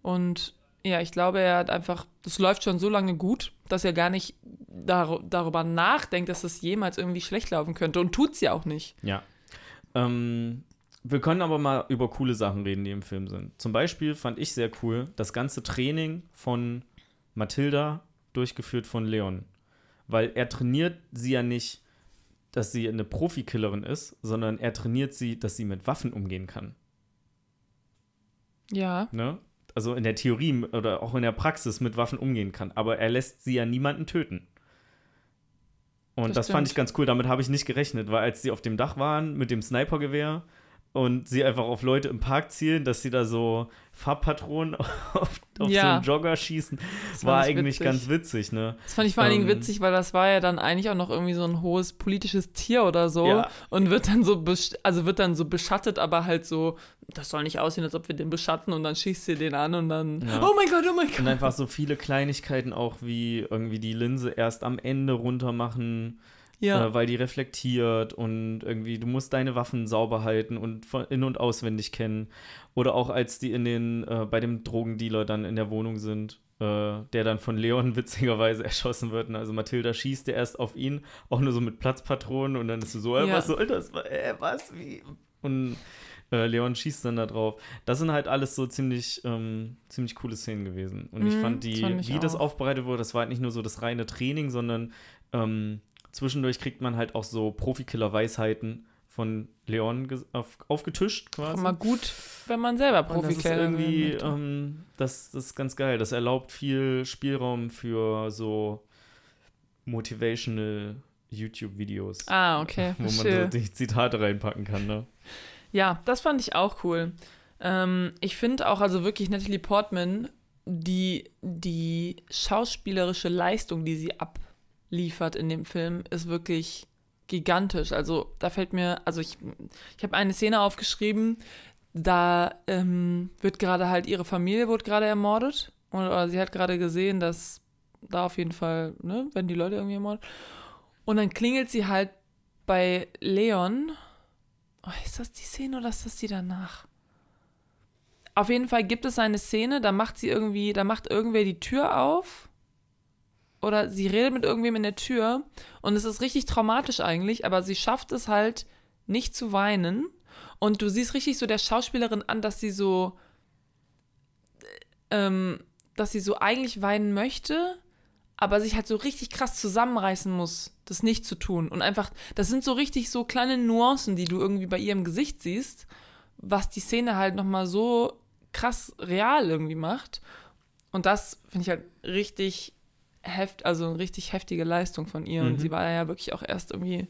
Und ja, ich glaube, er hat einfach, das läuft schon so lange gut, dass er gar nicht dar darüber nachdenkt, dass es jemals irgendwie schlecht laufen könnte und tut's ja auch nicht. Ja. Ähm, wir können aber mal über coole Sachen reden, die im Film sind. Zum Beispiel fand ich sehr cool das ganze Training von Mathilda durchgeführt von Leon. Weil er trainiert sie ja nicht, dass sie eine Profikillerin ist, sondern er trainiert sie, dass sie mit Waffen umgehen kann. Ja, Ne? Also in der Theorie oder auch in der Praxis mit Waffen umgehen kann. Aber er lässt sie ja niemanden töten. Und Das das, fand ich ganz cool. Damit habe ich nicht gerechnet, weil als sie auf dem Dach waren mit dem Snipergewehr und sie einfach auf Leute im Park zielen, dass sie da so Farbpatronen auf, auf Ja. so einen Jogger schießen, das war eigentlich witzig. ganz witzig, ne? Das fand ich vor allen Dingen ähm, witzig, weil das war ja dann eigentlich auch noch irgendwie so ein hohes politisches Tier oder so Ja. und wird dann so also wird dann so beschattet, aber halt so, das soll nicht aussehen, als ob wir den beschatten und dann schießt sie den an und dann Ja. oh mein Gott, oh mein Und Gott. einfach so viele Kleinigkeiten auch wie irgendwie die Linse erst am Ende runter machen. Ja. äh, weil die reflektiert und irgendwie, du musst deine Waffen sauber halten und von in- und auswendig kennen. Oder auch als die in den, äh, bei dem Drogendealer dann in der Wohnung sind, äh, der dann von Leon witzigerweise erschossen wird. Und Also Mathilda schießt ja erst auf ihn, auch nur so mit Platzpatronen und dann ist sie so, äh, Ja. was soll das? Äh, was? Wie? Und äh, Leon schießt dann da drauf. Das sind halt alles so ziemlich, ähm, ziemlich coole Szenen gewesen. Und ich Mhm, fand die, das fand ich wie das auch. aufbereitet wurde, das war halt nicht nur so das reine Training, sondern ähm, zwischendurch kriegt man halt auch so Profikiller-Weisheiten, von Leon auf, aufgetischt quasi. Mal gut, wenn man selber Und das ist irgendwie, ähm, das, das ist ganz geil. Das erlaubt viel Spielraum für so motivational YouTube-Videos. Ah, okay. Wo man so verstehe. die Zitate reinpacken kann, ne? Ja, das fand ich auch cool. Ähm, ich finde auch, also wirklich Natalie Portman, die, die schauspielerische Leistung, die sie abliefert in dem Film, ist wirklich gigantisch. Also da fällt mir, also ich, ich habe eine Szene aufgeschrieben, da ähm, wird gerade halt ihre Familie wurde gerade ermordet und, oder sie hat gerade gesehen, dass da auf jeden Fall, ne, werden die Leute irgendwie ermordet. Und dann klingelt sie halt bei Leon. Oh, ist das die Szene oder ist das die danach? Auf jeden Fall gibt es eine Szene, da macht sie irgendwie, da macht irgendwer die Tür auf. Oder sie redet mit irgendwem in der Tür. Und es ist richtig traumatisch eigentlich, aber sie schafft es halt nicht zu weinen. Und du siehst richtig so der Schauspielerin an, dass sie so, ähm, dass sie so eigentlich weinen möchte, aber sich halt so richtig krass zusammenreißen muss, das nicht zu tun. Und einfach, das sind so richtig so kleine Nuancen, die du irgendwie bei ihrem Gesicht siehst, was die Szene halt nochmal so krass real irgendwie macht. Und das finde ich halt richtig heft, also eine richtig heftige Leistung von ihr. Und Mhm. sie war ja wirklich auch erst irgendwie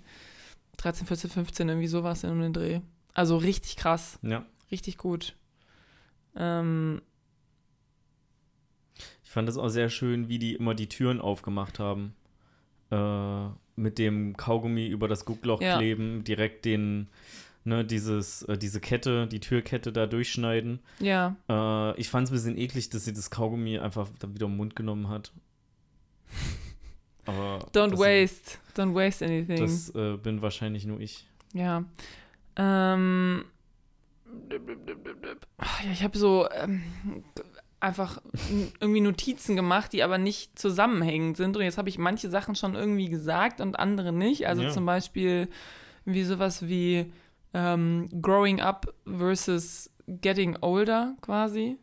13, 14, 15, irgendwie sowas in den Dreh. Also richtig krass, Ja. richtig gut. Ähm, Ich fand es auch sehr schön, wie die immer die Türen aufgemacht haben. Äh, mit dem Kaugummi über das Guckloch Ja. kleben, direkt den, ne, dieses, äh, diese Kette, die Türkette da durchschneiden. ja, Äh, ich fand es ein bisschen eklig, dass sie das Kaugummi einfach dann wieder im Mund genommen hat. Aber don't waste, don't waste anything. Das äh, bin wahrscheinlich nur ich. Ja. Ähm. Ach Ja, ich habe so ähm, einfach irgendwie Notizen gemacht, die aber nicht zusammenhängend sind. Und jetzt habe ich manche Sachen schon irgendwie gesagt und andere nicht. Also Ja. zum Beispiel wie sowas wie ähm, Growing Up versus Getting Older quasi.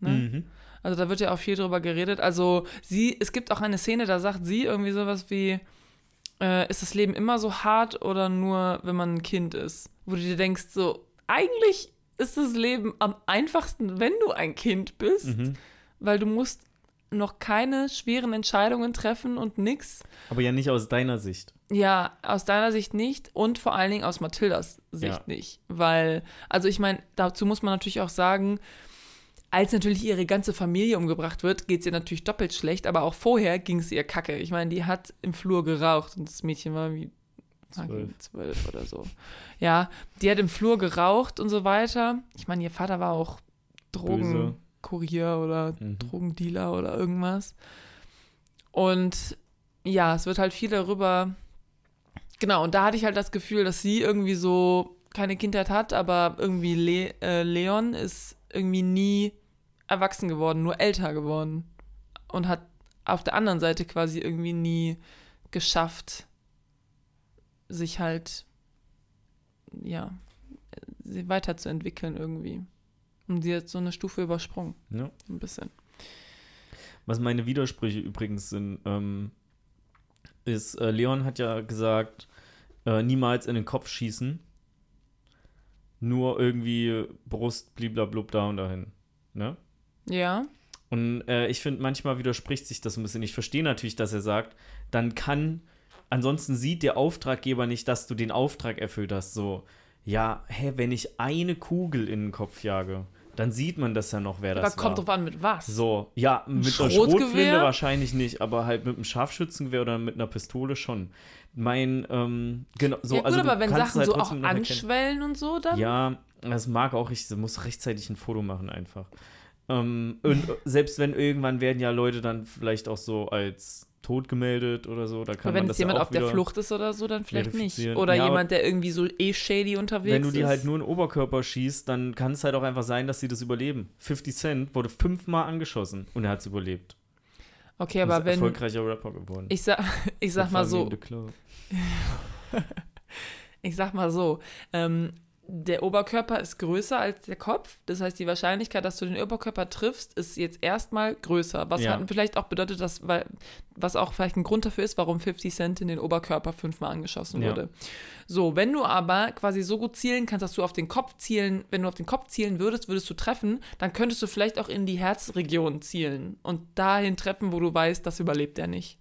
Ne? Mhm. Also da wird ja auch viel drüber geredet. Also sie, es gibt auch eine Szene, da sagt sie irgendwie sowas wie, äh, ist das Leben immer so hart oder nur, wenn man ein Kind ist? Wo du dir denkst, so, eigentlich ist das Leben am einfachsten, wenn du ein Kind bist, Mhm. weil du musst noch keine schweren Entscheidungen treffen und nix. Aber ja nicht aus deiner Sicht. Ja, aus deiner Sicht nicht und vor allen Dingen aus Mathildas Sicht Ja. nicht. Weil, also ich meine, dazu muss man natürlich auch sagen, als natürlich ihre ganze Familie umgebracht wird, geht es ihr natürlich doppelt schlecht, aber auch vorher ging es ihr kacke. Ich meine, die hat im Flur geraucht und das Mädchen war wie Zwölf. oder so. Ja, die hat im Flur geraucht und so weiter. Ich meine, ihr Vater war auch Drogenkurier oder Mhm. Drogendealer oder irgendwas. Und ja, es wird halt viel darüber. Genau, und da hatte ich halt das Gefühl, dass sie irgendwie so keine Kindheit hat, aber irgendwie Le äh, Leon ist irgendwie nie erwachsen geworden, nur älter geworden. Und hat auf der anderen Seite quasi irgendwie nie geschafft, sich halt, ja, sie weiterzuentwickeln irgendwie. Und sie hat so eine Stufe übersprungen, Ja. ein bisschen. Was meine Widersprüche übrigens sind, ähm, ist, äh, Leon hat ja gesagt, äh, niemals in den Kopf schießen. Nur irgendwie Brust, bliblablub, da und dahin. Ne? Ja, Und äh, ich finde, manchmal widerspricht sich das ein bisschen. Ich verstehe natürlich, dass er sagt, dann kann, ansonsten sieht der Auftraggeber nicht, dass du den Auftrag erfüllt hast. So, ja, hä, wenn ich eine Kugel in den Kopf jage, dann sieht man das ja noch, wer aber das kommt war. drauf an, mit was. So, ja, mit einer Schrotgewehr? Schrotflinte wahrscheinlich nicht, aber halt mit einem Scharfschützengewehr oder mit einer Pistole schon. Mein, ähm, genau, so, ja, gut, also aber wenn Sachen halt so auch anschwellen und so, dann. Ja, das mag auch ich, muss rechtzeitig ein Foto machen einfach. Ähm, und selbst wenn irgendwann werden ja Leute dann vielleicht auch so als tot gemeldet oder so, da kann aber wenn ja jemand auch auf der Flucht ist oder so, dann vielleicht nicht. Oder Ja, jemand, der irgendwie so eh shady unterwegs Wenn du die ist. halt nur in den Oberkörper schießt, dann kann es halt auch einfach sein, dass sie das überleben. 50 Cent wurde fünfmal angeschossen und er hat es überlebt. Okay, aber ist wenn. erfolgreicher Rapper geworden. Ich sag, ich sag mal so, ich sag mal so, ähm, der Oberkörper ist größer als der Kopf. Das heißt, die Wahrscheinlichkeit, dass du den Oberkörper triffst, ist jetzt erstmal größer. Was Ja. vielleicht auch bedeutet, dass, weil, was auch vielleicht ein Grund dafür ist, warum 50 Cent in den Oberkörper fünfmal angeschossen Ja. wurde. So, wenn du aber quasi so gut zielen kannst, dass du auf den Kopf zielen, wenn du auf den Kopf zielen würdest, würdest du treffen, dann könntest du vielleicht auch in die Herzregion zielen und dahin treffen, wo du weißt, das überlebt er nicht.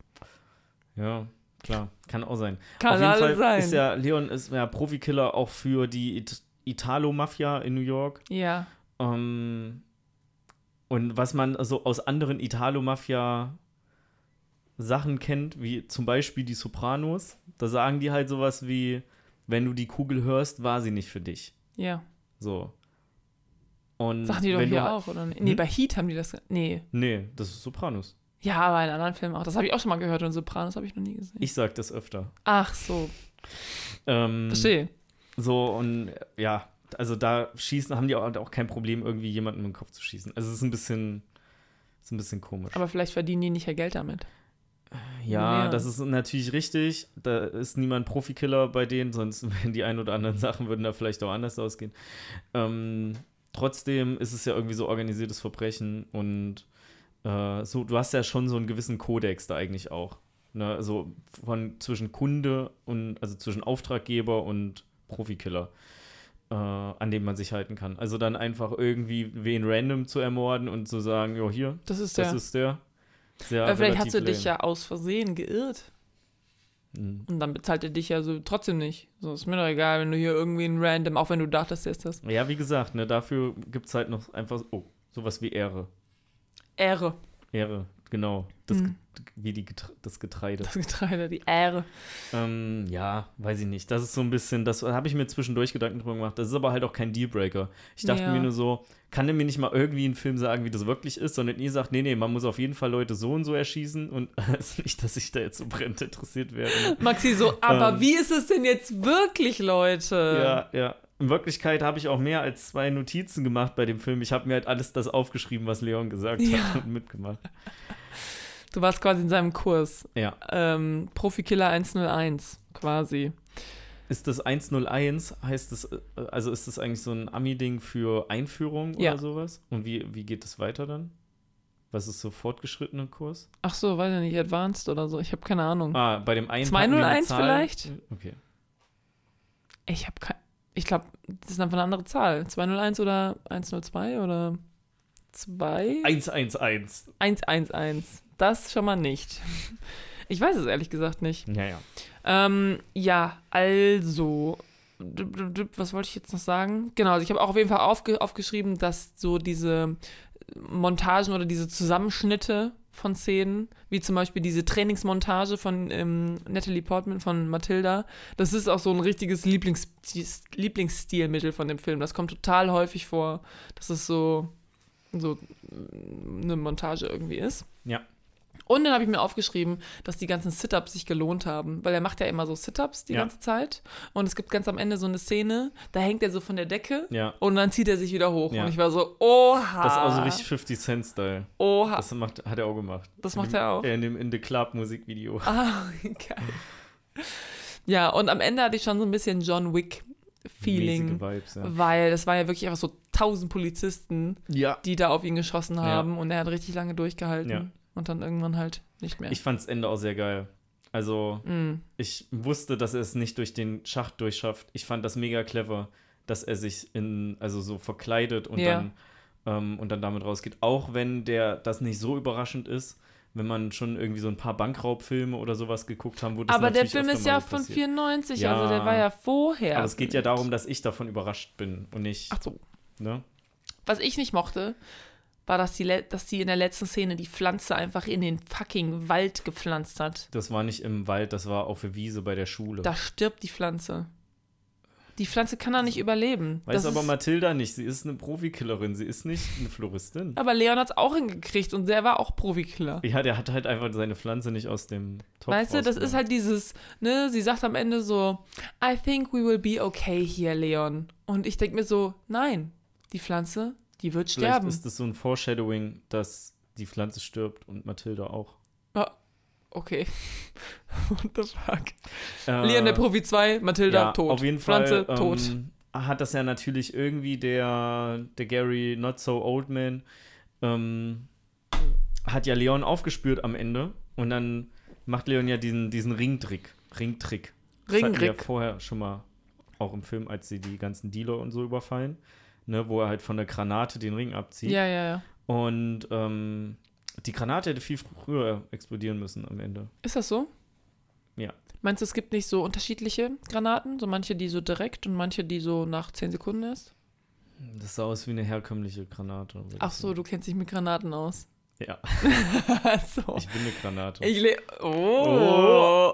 Ja, klar, kann auch sein. Kann Auf jeden Fall sein. ist ja Leon ist ja Profikiller auch für die It Italo-Mafia in New York. Ja. Ähm, und was man so aus anderen Italo-Mafia-Sachen kennt, wie zum Beispiel die Sopranos, da sagen die halt sowas wie, wenn du die Kugel hörst, war sie nicht für dich. Ja. So. Und Sagen die doch hier auch, oder? Nee, Hm? bei Heat haben die das. Nee. Nee, das ist Sopranos. Ja, aber in anderen Filmen auch. Das habe ich auch schon mal gehört und Sopranos habe ich noch nie gesehen. Ich sag das öfter. Ach so, Ähm, verstehe. So, und ja, also da schießen, haben die auch, auch kein Problem, irgendwie jemanden in den Kopf zu schießen. Also es ist ein bisschen, ist ein bisschen komisch. Aber vielleicht verdienen die nicht ja Geld damit. ja, mehr. das ist natürlich richtig. Da ist niemand Profikiller bei denen, sonst wären die ein oder anderen Sachen würden da vielleicht auch anders ausgehen. Ähm, trotzdem ist es ja irgendwie so organisiertes Verbrechen und äh, so, du hast ja schon so einen gewissen Kodex da eigentlich auch. Ne? Also von zwischen Kunde und also zwischen Auftraggeber und Profikiller, äh, an dem man sich halten kann. Also dann einfach irgendwie wen random zu ermorden und zu sagen, jo, hier, Das ist das der. ist der. Sehr vielleicht hast du dich lame. ja aus Versehen geirrt. Mhm. Und dann bezahlt er dich ja so trotzdem nicht. So ist mir doch egal, wenn du hier irgendwie ein random, auch wenn du dachtest, der ist das. Ja, wie gesagt, ne, dafür gibt es halt noch einfach, oh, sowas wie Ehre. Ehre. Ehre, genau. Das, Mhm. Wie die Getre das Getreide. Das Getreide, die Ehre. Ähm, ja, weiß ich nicht. Das ist so ein bisschen, das habe ich mir zwischendurch Gedanken drüber gemacht. Das ist aber halt auch kein Dealbreaker. Ich dachte Ja. mir nur so, kann der mir nicht mal irgendwie einen Film sagen, wie das wirklich ist, sondern ihr sagt, nee, nee, man muss auf jeden Fall Leute so und so erschießen und es ist nicht, dass ich da jetzt so brennend interessiert werde. Maxi so, aber Ähm. wie ist es denn jetzt wirklich, Leute? Ja, ja. In Wirklichkeit habe ich auch mehr als zwei Notizen gemacht bei dem Film. Ich habe mir halt alles das aufgeschrieben, was Leon gesagt Ja. hat und mitgemacht. Du warst quasi in seinem Kurs. Ja. Ähm, Profikiller 101, quasi. Ist das 101, heißt das, äh, also ist das eigentlich so ein Ami-Ding für Einführung Ja. oder sowas? Und wie, wie geht es weiter dann? Was ist so fortgeschrittener Kurs? Ach so, weiß ich nicht, Advanced oder so. Ich habe keine Ahnung. Ah, bei dem einen packen die 201 eine Zahl. vielleicht? Okay. Ich habe kein. Ich glaube, das ist einfach eine andere Zahl. 201 oder 102 oder 2? 111. 111. Das schon mal nicht. Ich weiß es ehrlich gesagt nicht. Ja, ja. Ähm, ja, also. Was wollte ich jetzt noch sagen? Genau, also ich habe auch auf jeden Fall aufge aufgeschrieben, dass so diese Montagen oder diese Zusammenschnitte von Szenen, wie zum Beispiel diese Trainingsmontage von ähm, Natalie Portman von Matilda, das ist auch so ein richtiges Lieblings Lieblingsstilmittel von dem Film. Das kommt total häufig vor, dass es so, so mm, eine Montage irgendwie ist. Ja. Und dann habe ich mir aufgeschrieben, dass die ganzen Sit-Ups sich gelohnt haben, weil er macht ja immer so Sit-Ups die Ja. ganze Zeit. Und es gibt ganz am Ende so eine Szene, da hängt er so von der Decke Ja. und dann zieht er sich wieder hoch. Ja. Und ich war so, oha. Das ist auch so richtig 50 Cent Style. Oha. Das macht, hat er auch gemacht. Das In macht dem- er auch. In dem In the Club Musikvideo. Ah, geil. Ja, und am Ende hatte ich schon so ein bisschen John Wick-Feeling, Mäßige Vibes, ja. weil es war ja wirklich einfach so tausend Polizisten, Ja. die da auf ihn geschossen Ja. haben und er hat richtig lange durchgehalten Ja. Und dann irgendwann halt nicht mehr. Ich fand's Ende auch sehr geil. Also, Mm. ich wusste, dass er es nicht durch den Schacht durchschafft. Ich fand das mega clever, dass er sich in, also so verkleidet und Ja. dann ähm, und dann damit rausgeht. Auch wenn der das nicht so überraschend ist, wenn man schon irgendwie so ein paar Bankraubfilme oder sowas geguckt haben, wo das Aber der Film ist ja von passiert. 94, Ja. also der war ja vorher. Aber es geht ja darum, dass ich davon überrascht bin und nicht, Ach so. ne? Was ich nicht mochte, war, dass die, le- dass die in der letzten Szene die Pflanze einfach in den fucking Wald gepflanzt hat. Das war nicht im Wald, das war auf der Wiese bei der Schule. Da stirbt die Pflanze. Die Pflanze kann da nicht überleben. Weiß Das aber Mathilda nicht, sie ist eine Profikillerin, sie ist nicht eine Floristin. aber Leon hat es auch hingekriegt und der war auch Profikiller. Ja, der hat halt einfach seine Pflanze nicht aus dem Topf Weißt du, das ist halt dieses, ne, sie sagt am Ende so, I think we will be okay here, Leon. Und ich denke mir so, nein, die Pflanze, die wird Vielleicht sterben. ist es so ein Foreshadowing, dass die Pflanze stirbt und Mathilda auch. Okay. What the fuck? Äh, Leon der Profi 2, Mathilda ja, tot. Auf jeden Pflanze Fall tot. Ähm, hat das ja natürlich irgendwie der, der Gary Not So Old Man, ähm, hat ja Leon aufgespürt am Ende und dann macht Leon ja diesen, diesen Ringtrick. Ringtrick. Das hatten wir ja vorher schon mal auch im Film, als sie die ganzen Dealer und so überfallen, ne, wo er halt von der Granate den Ring abzieht. Ja, ja, ja. Und ähm, die Granate hätte viel früher explodieren müssen am Ende. Ist das so? Ja. Meinst du, es gibt nicht so unterschiedliche Granaten? So manche, die so direkt und manche, die so nach 10 Sekunden ist? Das sah aus wie eine herkömmliche Granate. Ach so, sagen. du kennst dich mit Granaten aus. Ja, so. ich bin eine Granate. Ich, le oh.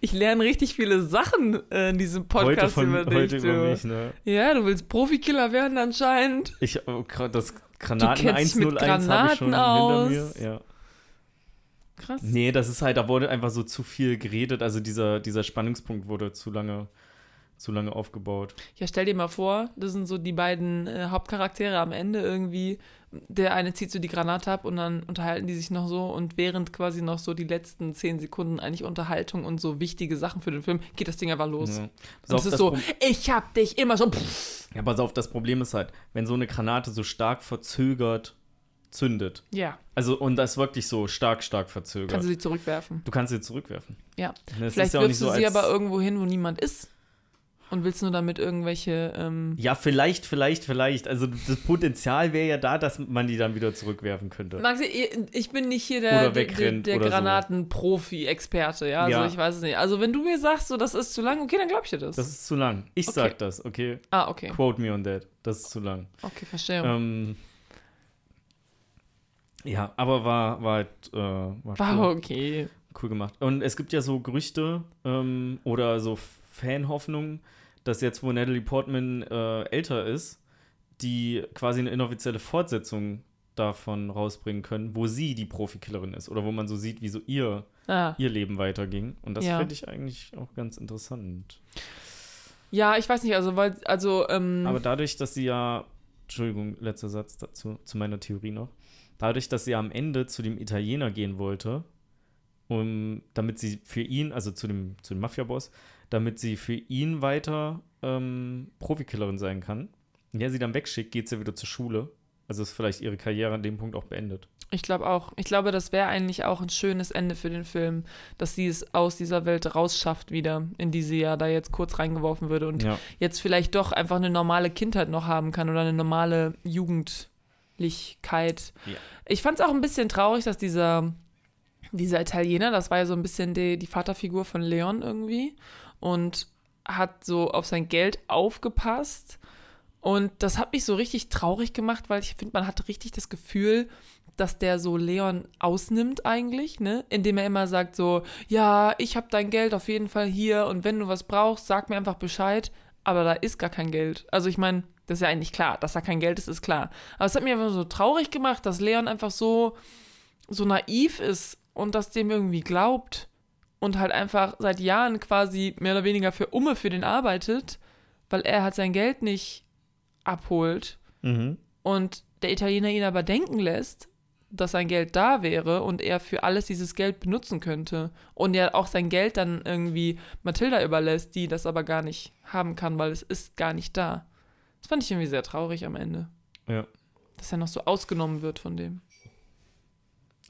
ich lerne richtig viele Sachen äh, in diesem heute Podcast von, über dich. heute über mich, ne? Ja, du willst Profikiller werden anscheinend. Ich, oh, das Granaten kennst dich mit 101 habe ich schon hinter aus. mir. Ja. Krass. Nee, das ist halt, da wurde einfach so zu viel geredet. Also dieser, dieser Spannungspunkt wurde zu lange, zu lange aufgebaut. Ja, stell dir mal vor, das sind so die beiden äh, Hauptcharaktere am Ende irgendwie. Der eine zieht so die Granate ab und dann unterhalten die sich noch so und während quasi noch so die letzten zehn Sekunden eigentlich Unterhaltung und so wichtige Sachen für den Film, geht das Ding einfach los. Ja. Pass Und es ist das so, Pro- ich hab dich immer so. Pff. ja, pass auf, das Problem ist halt, wenn so eine Granate so stark verzögert zündet. Ja, Also, und das wirklich so stark, stark verzögert. kannst du sie zurückwerfen. du kannst sie zurückwerfen. Ja. Es Vielleicht ist ja wirfst du so, sie aber irgendwo hin, wo niemand ist. Und willst nur damit irgendwelche. Ähm, Ja, vielleicht, vielleicht, vielleicht. Also das Potenzial wäre ja da, dass man die dann wieder zurückwerfen könnte. Maxi, ich bin nicht hier der, der, der, der. Granatenprofi-Experte, ja? Also Ja. ich weiß es nicht. Also wenn du mir sagst, so das ist zu lang, okay, dann glaub ich dir das. Das ist zu lang. Ich Okay. sag das, okay? ah, okay. Quote me on that. Das ist zu lang. Okay, verstehe. Ähm, ja, aber war, war halt äh, war War cool, okay. cool gemacht. Und es gibt ja so Gerüchte ähm, oder so Fanhoffnungen, dass jetzt, wo Natalie Portman äh, älter ist, die quasi eine inoffizielle Fortsetzung davon rausbringen können, wo sie die Profikillerin ist oder wo man so sieht, wie so ihr, Ah. ihr Leben weiterging. Und das Ja. finde ich eigentlich auch ganz interessant. Ja, ich weiß nicht, also weil, also, ähm, Aber dadurch, dass sie ja, Entschuldigung, letzter Satz dazu, zu meiner Theorie noch, dadurch, dass sie am Ende zu dem Italiener gehen wollte, um, damit sie für ihn, also zu dem, zu dem Mafia-Boss, damit sie für ihn weiter ähm, Profikillerin sein kann, und der sie dann wegschickt, geht sie wieder zur Schule. Also ist vielleicht ihre Karriere an dem Punkt auch beendet. ich glaube auch. Ich glaube, das wäre eigentlich auch ein schönes Ende für den Film, dass sie es aus dieser Welt rausschafft wieder, in die sie ja da jetzt kurz reingeworfen würde und Ja. jetzt vielleicht doch einfach eine normale Kindheit noch haben kann oder eine normale Jugendlichkeit. Ja. Ich fand es auch ein bisschen traurig, dass dieser, dieser Italiener, das war ja so ein bisschen die, die Vaterfigur von Leon irgendwie und hat so auf sein Geld aufgepasst. Und das hat mich so richtig traurig gemacht, weil ich finde, man hat richtig das Gefühl, dass der so Leon ausnimmt eigentlich, ne? Indem er immer sagt so, ja, ich habe dein Geld auf jeden Fall hier und wenn du was brauchst, sag mir einfach Bescheid. Aber da ist gar kein Geld. Also ich meine, das ist ja eigentlich klar, dass da kein Geld ist, ist klar. Aber es hat mich einfach so traurig gemacht, dass Leon einfach so, so naiv ist und das dem irgendwie glaubt und halt einfach seit Jahren quasi mehr oder weniger für Umme für den arbeitet, weil er halt sein Geld nicht abholt Mhm. und der Italiener ihn aber denken lässt, dass sein Geld da wäre und er für alles dieses Geld benutzen könnte. Und er auch sein Geld dann irgendwie Mathilda überlässt, die das aber gar nicht haben kann, weil es ist gar nicht da. Das fand ich irgendwie sehr traurig am Ende. Ja. Dass er noch so ausgenommen wird von dem.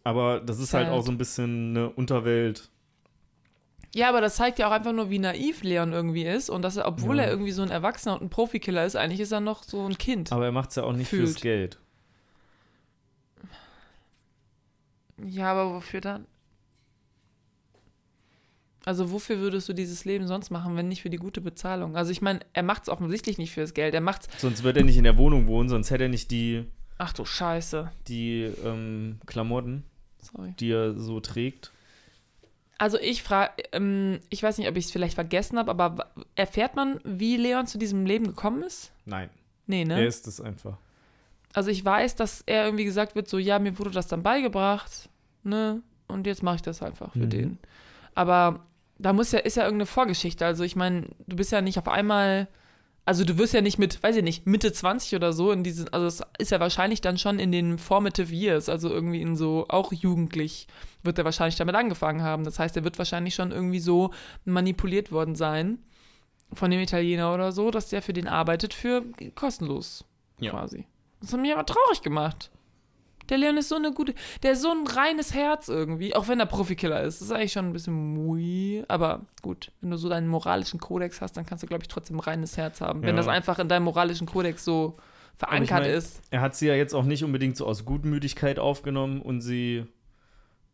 Aber das ist halt Sad. auch so ein bisschen eine Unterwelt. Ja, aber das zeigt ja auch einfach nur, wie naiv Leon irgendwie ist und dass er, obwohl Ja. er irgendwie so ein Erwachsener und ein Profikiller ist, eigentlich ist er noch so ein Kind. Aber er macht es ja auch nicht Fühlt. fürs Geld. Ja, aber wofür dann? Also wofür würdest du dieses Leben sonst machen, wenn nicht für die gute Bezahlung? Also ich meine, er macht es offensichtlich nicht fürs Geld. Er macht's. Sonst wird er nicht in der Wohnung wohnen, sonst hätte er nicht die, Ach du Scheiße. die ähm, Klamotten, Sorry. die er so trägt. Also ich frage, ähm, ich weiß nicht, ob ich es vielleicht vergessen habe, aber erfährt man, wie Leon zu diesem Leben gekommen ist? Nein, Nee, ne? er ist es einfach. Also ich weiß, dass er irgendwie gesagt wird, so, ja, mir wurde das dann beigebracht, ne? Und jetzt mache ich das einfach für Mhm. den. Aber da muss ja, ist ja irgendeine Vorgeschichte. Also ich meine, du bist ja nicht auf einmal, also du wirst ja nicht mit, weiß ich nicht, Mitte 20 oder so in diesen, also es ist ja wahrscheinlich dann schon in den Formative Years, also irgendwie in so, auch jugendlich, wird er wahrscheinlich damit angefangen haben. Das heißt, er wird wahrscheinlich schon irgendwie so manipuliert worden sein. von dem Italiener oder so, dass der für den arbeitet für kostenlos Ja. quasi. Das hat mich aber traurig gemacht. Der Leon ist so eine gute, der ist so ein reines Herz irgendwie, auch wenn er Profikiller ist. Das ist eigentlich schon ein bisschen mui, aber gut, wenn du so deinen moralischen Kodex hast, dann kannst du, glaube ich, trotzdem ein reines Herz haben. Wenn Ja. das einfach in deinem moralischen Kodex so verankert mein, ist. Er hat sie ja jetzt auch nicht unbedingt so aus Gutmütigkeit aufgenommen und sie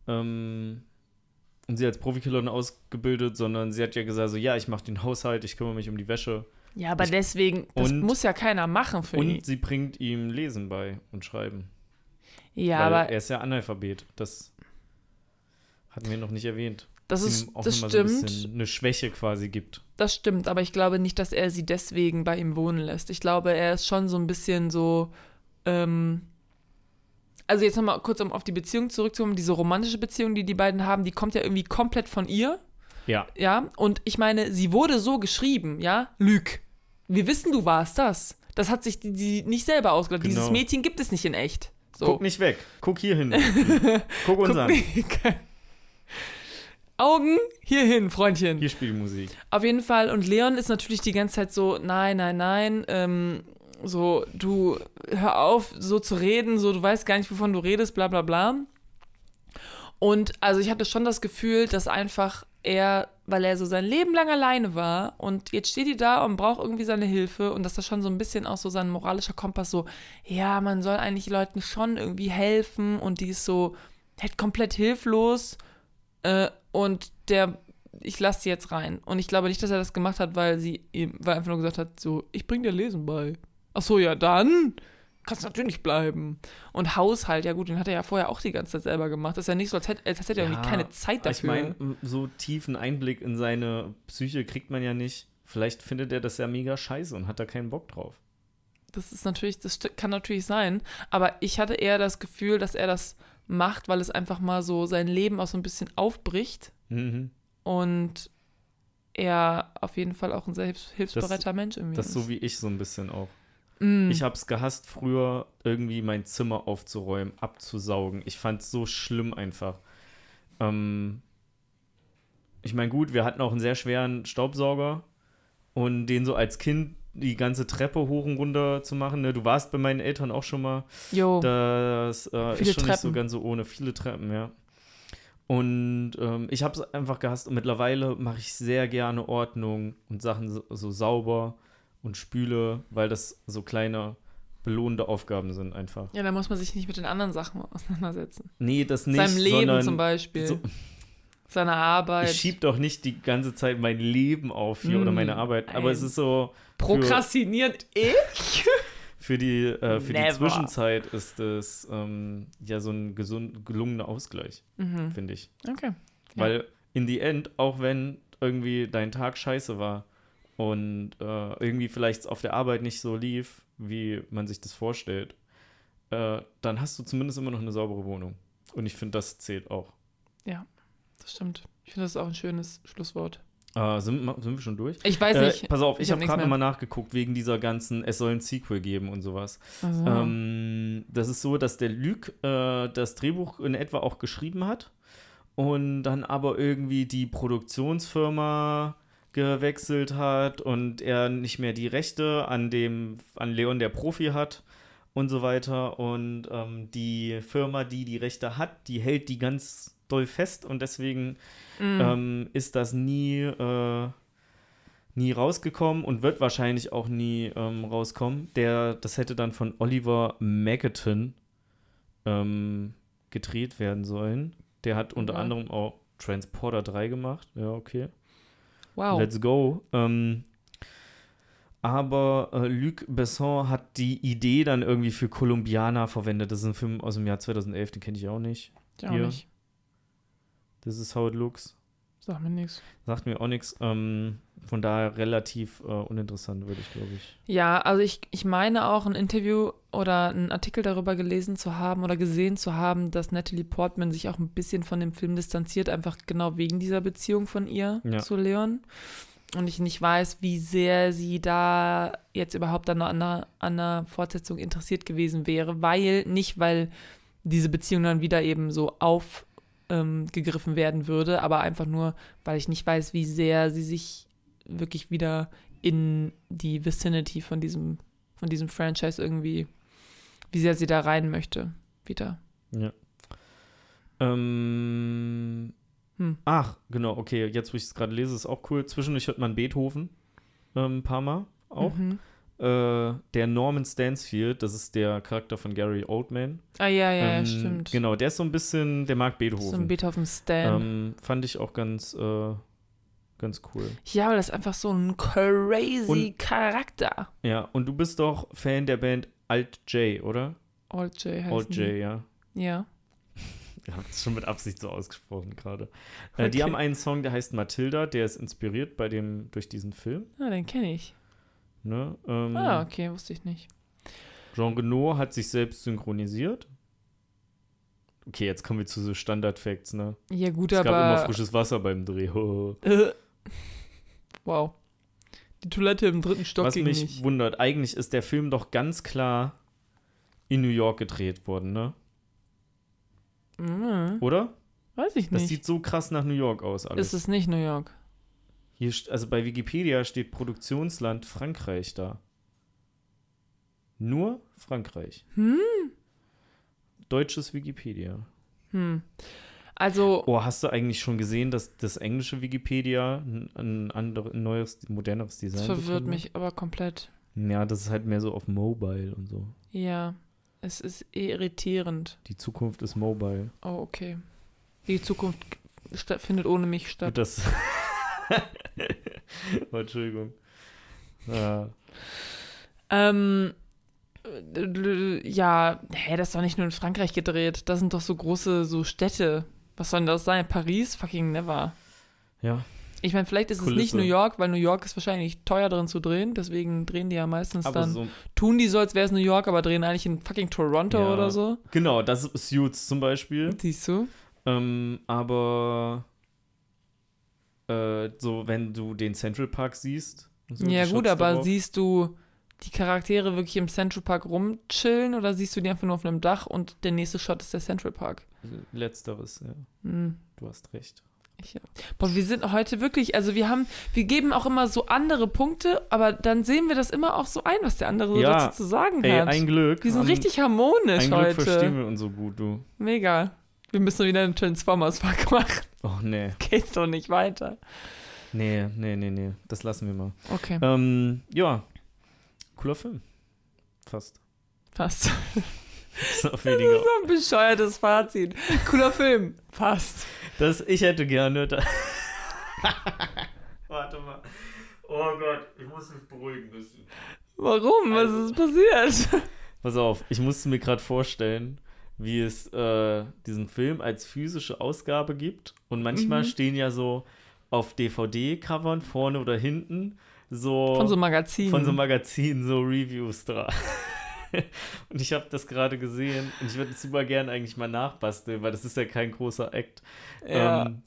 ähm, und sie als Profikillerin ausgebildet, sondern sie hat ja gesagt, so ja, ich mache den Haushalt, ich kümmere mich um die Wäsche Ja, aber Ich- deswegen, das und- muss ja keiner machen für ihn. und sie bringt ihm Lesen bei und Schreiben. Ja, weil aber er ist ja Analphabet. Das hatten wir noch nicht erwähnt. das Dass ist, auch das nochmal so ein stimmt. eine Schwäche quasi gibt. Das stimmt, aber ich glaube nicht, dass er sie deswegen bei ihm wohnen lässt. Ich glaube, er ist schon so ein bisschen so. Ähm, also jetzt nochmal kurz, um auf die Beziehung zurückzukommen. Diese romantische Beziehung, die die beiden haben, die kommt ja irgendwie komplett von ihr. Ja, Ja, und ich meine, sie wurde so geschrieben, ja? Lüg. Wir wissen, du warst das. Das hat sich die, die nicht selber ausgedacht. Genau. Dieses Mädchen gibt es nicht in echt. So. guck nicht weg. Guck hier hin. guck uns Guck an. Augen hierhin, Freundchen. Hier spielt Musik. Auf jeden Fall. Und Leon ist natürlich die ganze Zeit so, nein, nein, nein, ähm, so, du, hör auf, so zu reden, so, du weißt gar nicht, wovon du redest, bla bla bla. Und also ich hatte schon das Gefühl, dass einfach er, weil er so sein Leben lang alleine war und jetzt steht die da und braucht irgendwie seine Hilfe und dass das schon so ein bisschen auch so sein moralischer Kompass so, ja, man soll eigentlich Leuten schon irgendwie helfen und die ist so halt komplett hilflos äh, und der, ich lasse sie jetzt rein. Und ich glaube nicht, dass er das gemacht hat, weil sie ihm, weil einfach nur gesagt hat, so, ich bring dir Lesen bei. Ach so, ja, dann kannst natürlich bleiben. Und Haushalt, ja gut, den hat er ja vorher auch die ganze Zeit selber gemacht. Das ist ja nicht so, als hätte, als hätte er irgendwie keine Zeit Ich dafür. meine, so tiefen Einblick in seine Psyche kriegt man ja nicht. Vielleicht findet er das ja mega scheiße und hat da keinen Bock drauf. Das ist natürlich, das kann natürlich sein. Aber ich hatte eher das Gefühl, dass er das macht, weil es einfach mal so sein Leben auch so ein bisschen aufbricht. Mhm. Und er auf jeden Fall auch ein sehr hilfs hilfsbereiter Mensch irgendwie Das ist. so wie ich so ein bisschen auch. Mm. Ich hab's gehasst, früher irgendwie mein Zimmer aufzuräumen, abzusaugen. Ich fand's so schlimm einfach. Ähm, ich meine, gut, wir hatten auch einen sehr schweren Staubsauger und den so als Kind die ganze Treppe hoch und runter zu machen. Ne? Du warst bei meinen Eltern auch schon mal. Jo. Das äh, ist schon nicht so Treppen. ganz so ohne. Viele Treppen, ja. Und ähm, ich habe es einfach gehasst und mittlerweile mache ich sehr gerne Ordnung und Sachen so, so sauber und spüle, weil das so kleine belohnende Aufgaben sind einfach. Ja, da muss man sich nicht mit den anderen Sachen auseinandersetzen. Nee, das nicht, Seinem Leben zum Beispiel. so- Seiner Arbeit. ich schieb doch nicht die ganze Zeit mein Leben auf hier oder Mm, meine Arbeit, aber es ist so Prokrastiniert ich? für die äh, für die. Zwischenzeit ist es ähm, ja so ein gesund gelungener Ausgleich, Mhm. finde ich. Okay. Ja. Weil in the end, auch wenn irgendwie dein Tag scheiße war und äh, irgendwie vielleicht auf der Arbeit nicht so lief, wie man sich das vorstellt, äh, dann hast du zumindest immer noch eine saubere Wohnung. Und ich finde, das zählt auch. Das stimmt. Ich finde, das ist auch ein schönes Schlusswort. Äh, sind, sind wir schon durch? Ich weiß Äh, nicht. pass auf, ich, ich hab habe nichts gerade nochmal nachgeguckt, wegen dieser ganzen, es soll ein Sequel geben und sowas. Also, Ähm, das ist so, dass der Luc äh, das Drehbuch in etwa auch geschrieben hat und dann aber irgendwie die Produktionsfirma gewechselt hat und er nicht mehr die Rechte an dem an Leon der Profi hat und so weiter und ähm, die Firma, die die Rechte hat, die hält die ganz doll fest und deswegen mm, ähm, ist das nie, äh, nie rausgekommen und wird wahrscheinlich auch nie ähm, rauskommen. Der, das hätte dann von Oliver Maggeton ähm, gedreht werden sollen. Der hat unter Ja. anderem auch Transporter 3 gemacht. Ja, okay. Wow. Let's go. Ähm, aber äh, Luc Besson hat die Idee dann irgendwie für Columbiana verwendet. Das ist ein Film aus dem Jahr 2011, den kenne ich auch nicht. ja, auch nicht. This is how it looks. Sag mir nichts. Sagt mir auch nichts. Ähm, von daher relativ äh, uninteressant, würde ich, glaube ich. Ja, also ich, ich meine auch ein Interview oder einen Artikel darüber gelesen zu haben oder gesehen zu haben, dass Natalie Portman sich auch ein bisschen von dem Film distanziert, einfach genau wegen dieser Beziehung von ihr Ja. zu Leon. Und ich nicht weiß, wie sehr sie da jetzt überhaupt an einer, an einer Fortsetzung interessiert gewesen wäre, weil, nicht weil diese Beziehung dann wieder eben so aufgegriffen werden würde, aber einfach nur, weil ich nicht weiß, wie sehr sie sich wirklich wieder in die Vicinity von diesem, von diesem Franchise irgendwie, wie sehr sie da rein möchte, wieder. Ja. Ähm, Hm. Ach, genau, okay, jetzt wo ich es gerade lese, ist auch cool. Zwischendurch hört man Beethoven ähm, ein paar Mal auch. Mhm. Äh, der Norman Stansfield, das ist der Charakter von Gary Oldman. Ah, ja, ja, Ähm, stimmt. Genau, der ist so ein bisschen, der mag So ein Beethoven. Beethoven-Stan. ähm, fand ich auch ganz, äh, ganz cool. ja, aber das ist einfach so ein crazy Und- Charakter. Ja, und du bist doch Fan der Band Alt J, oder? Old J heißt Alt J, ja. Ja. Ich habe es schon mit Absicht so ausgesprochen gerade. Äh, Okay. Die haben einen Song, der heißt Matilda, der ist inspiriert bei dem, durch diesen Film. Ah, den kenne ich. Ne? Ähm, Ah, okay, wusste ich nicht. Jean Reno hat sich selbst synchronisiert. Okay, jetzt kommen wir zu so Standard-Facts, ne? Ja, gut, Es gab immer aber. frisches Wasser beim Dreh. Wow. Die Toilette im dritten Stock Was ging mich nicht. wundert, eigentlich ist der Film doch ganz klar in New York gedreht worden, ne? Mhm. Oder? Weiß ich Das nicht. sieht so krass nach New York aus alles. Ist es nicht New York? Hier, also bei Wikipedia steht Produktionsland Frankreich da. Nur Frankreich. Hm? Deutsches Wikipedia. Hm. Also, Oh, hast du eigentlich schon gesehen, dass das englische Wikipedia ein, ein, andere, ein neues, moderneres das Design verwirrt bekommen hat? mich aber komplett. Ja, das ist halt mehr so auf Mobile und so. Ja. Es ist irritierend. Die Zukunft ist Mobile. Oh, okay. Die Zukunft findet ohne mich statt. das. oh, Entschuldigung. Ja. Ähm, äh, ja, hä, das ist doch nicht nur in Frankreich gedreht. Das sind doch so große so Städte. Was soll denn das sein? Paris? Fucking never. ja, Ich meine, vielleicht ist es Kulisse. nicht New York, weil New York ist wahrscheinlich teuer drin zu drehen. Deswegen drehen die ja meistens aber dann. so. Tun die so, als wäre es New York, aber drehen eigentlich in fucking Toronto Ja. oder so. Genau, das ist Suits zum Beispiel. Siehst du? Ähm, aber äh, so, wenn du den Central Park siehst. so, ja, gut, Shots aber darauf, siehst du die Charaktere wirklich im Central Park rumchillen oder siehst du die einfach nur auf einem Dach und der nächste Shot ist der Central Park? Letzteres, ja. Hm. Du hast recht. Ich, boah, wir sind heute wirklich, also wir haben, wir geben auch immer so andere Punkte, aber dann sehen wir das immer auch so ein, was der andere so Ja. dazu zu sagen Ey, hat. ein Glück. wir sind haben- richtig harmonisch Ein Glück heute. verstehen wir uns so gut, du. Mega. Wir müssen wieder einen Transformers-Fuck machen. Oh, nee. Geht doch nicht weiter. Nee, nee, nee, nee. Das lassen wir mal. Okay, Ähm, ja. Cooler Film. Fast. fast. Ist noch weniger. So ein bescheuertes Fazit. Cooler Film. Fast. Das, ich hätte gerne. Warte mal. Oh Gott, ich muss mich beruhigen müssen. Warum? Was Also- ist passiert? Pass auf, ich musste mir gerade vorstellen, wie es äh, diesen Film als physische Ausgabe gibt. Und manchmal Mhm. stehen ja so auf DVD-Covern vorne oder hinten so Von so Magazinen. von so Magazinen so Reviews dran. und ich habe das gerade gesehen und ich würde es super gern eigentlich mal nachbasteln, weil das ist ja kein großer Act. ja. Ähm,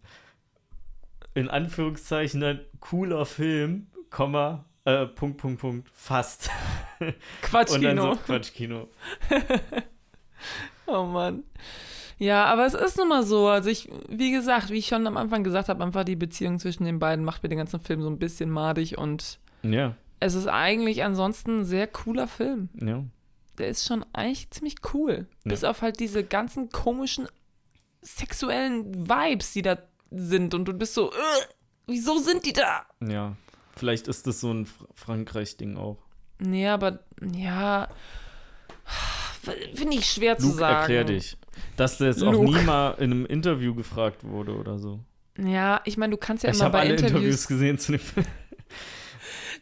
in Anführungszeichen ein cooler Film, Komma, äh, Punkt, Punkt, Punkt, fast. Und dann Quatschkino. so Quatschkino. Oh Mann. Ja, aber es ist nun mal so. Also ich, wie gesagt, wie ich schon am Anfang gesagt habe, einfach die Beziehung zwischen den beiden macht mir den ganzen Film so ein bisschen madig und Ja, es ist eigentlich ansonsten ein sehr cooler Film. ja. Der ist schon eigentlich ziemlich cool. Ja. Bis auf halt diese ganzen komischen sexuellen Vibes, die da sind und du bist so, "Ugh, wieso sind die da? Ja. Vielleicht ist das so ein Fr Frankreich-Ding auch. Nee, aber ja, finde ich schwer zu Luke, sagen. erklär dich. Dass das auch Luke. nie mal in einem Interview gefragt wurde oder so. Ja, ich meine, du kannst ja ich immer habe bei alle Interviews, Interviews gesehen zu dem Film.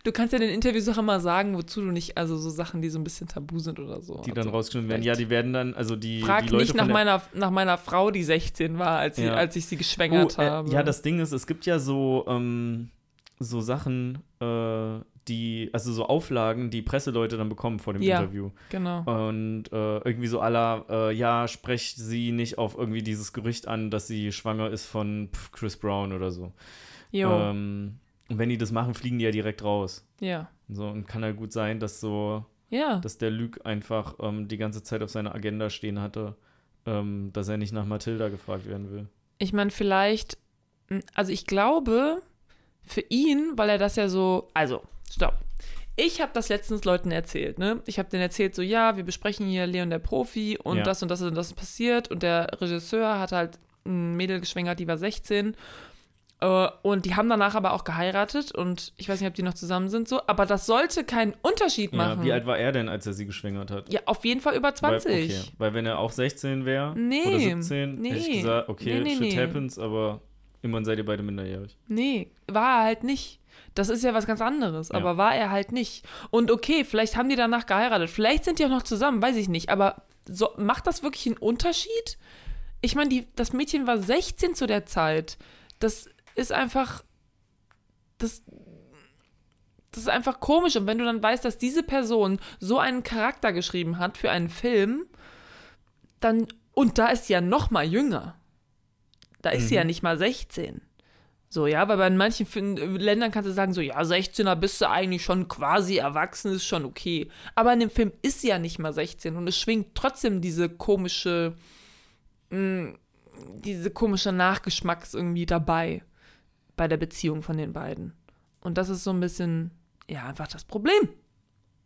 du kannst ja in den Interviews auch immer sagen, wozu du nicht, also so Sachen, die so ein bisschen tabu sind oder so. Die dann also, rausgeschnitten werden. Ja, die werden dann, also die, Frag die Leute nicht nach der meiner, nach meiner Frau, die 16 war, als, sie, Ja. als ich sie geschwängert Oh, äh, habe. Ja, das Ding ist, es gibt ja so, ähm, so Sachen, äh, die, also so Auflagen, die Presseleute dann bekommen vor dem Ja. Interview. Genau. Und äh, irgendwie so aller, äh, ja, sprecht sie nicht auf irgendwie dieses Gerücht an, dass sie schwanger ist von Chris Brown oder so. Jo, Ähm, und wenn die das machen, fliegen die ja direkt raus. ja. So, und kann halt gut sein, dass so, Ja. dass der Luke einfach ähm, die ganze Zeit auf seiner Agenda stehen hatte, ähm, dass er nicht nach Matilda gefragt werden will. Ich meine, vielleicht, also ich glaube, für ihn, weil er das ja so, also, stopp. Ich habe das letztens Leuten erzählt, ne? Ich habe denen erzählt, so, ja, wir besprechen hier Leon der Profi und Ja. das und das und das passiert und der Regisseur hat halt ein Mädel geschwängert, die war 16 äh, und die haben danach aber auch geheiratet und ich weiß nicht, ob die noch zusammen sind, so, aber das sollte keinen Unterschied machen. Ja, wie alt war er denn, als er sie geschwängert hat? Ja, auf jeden Fall über 20. Weil, okay. Weil wenn er auch 16 wäre Nee, oder 17, hätte nee. ich gesagt, okay, Nee, nee, shit happens, aber immerhin seid ihr beide minderjährig. Nee, war er halt nicht. Das ist ja was ganz anderes, Ja. aber war er halt nicht. Und okay, vielleicht haben die danach geheiratet, vielleicht sind die auch noch zusammen, weiß ich nicht, aber so, macht das wirklich einen Unterschied? Ich meine, das Mädchen war 16 zu der Zeit. Das ist einfach. Das, das ist einfach komisch. Und wenn du dann weißt, dass diese Person so einen Charakter geschrieben hat für einen Film, dann. Und da ist sie ja noch mal jünger. Da ist sie ja Mhm. nicht mal 16. So, ja, weil bei manchen Ländern kannst du sagen, so, ja, 16er bist du eigentlich schon quasi erwachsen, ist schon okay. Aber in dem Film ist sie ja nicht mal 16 und es schwingt trotzdem diese komische, mh, diese komische Nachgeschmacks irgendwie dabei bei der Beziehung von den beiden. Und das ist so ein bisschen, ja, einfach das Problem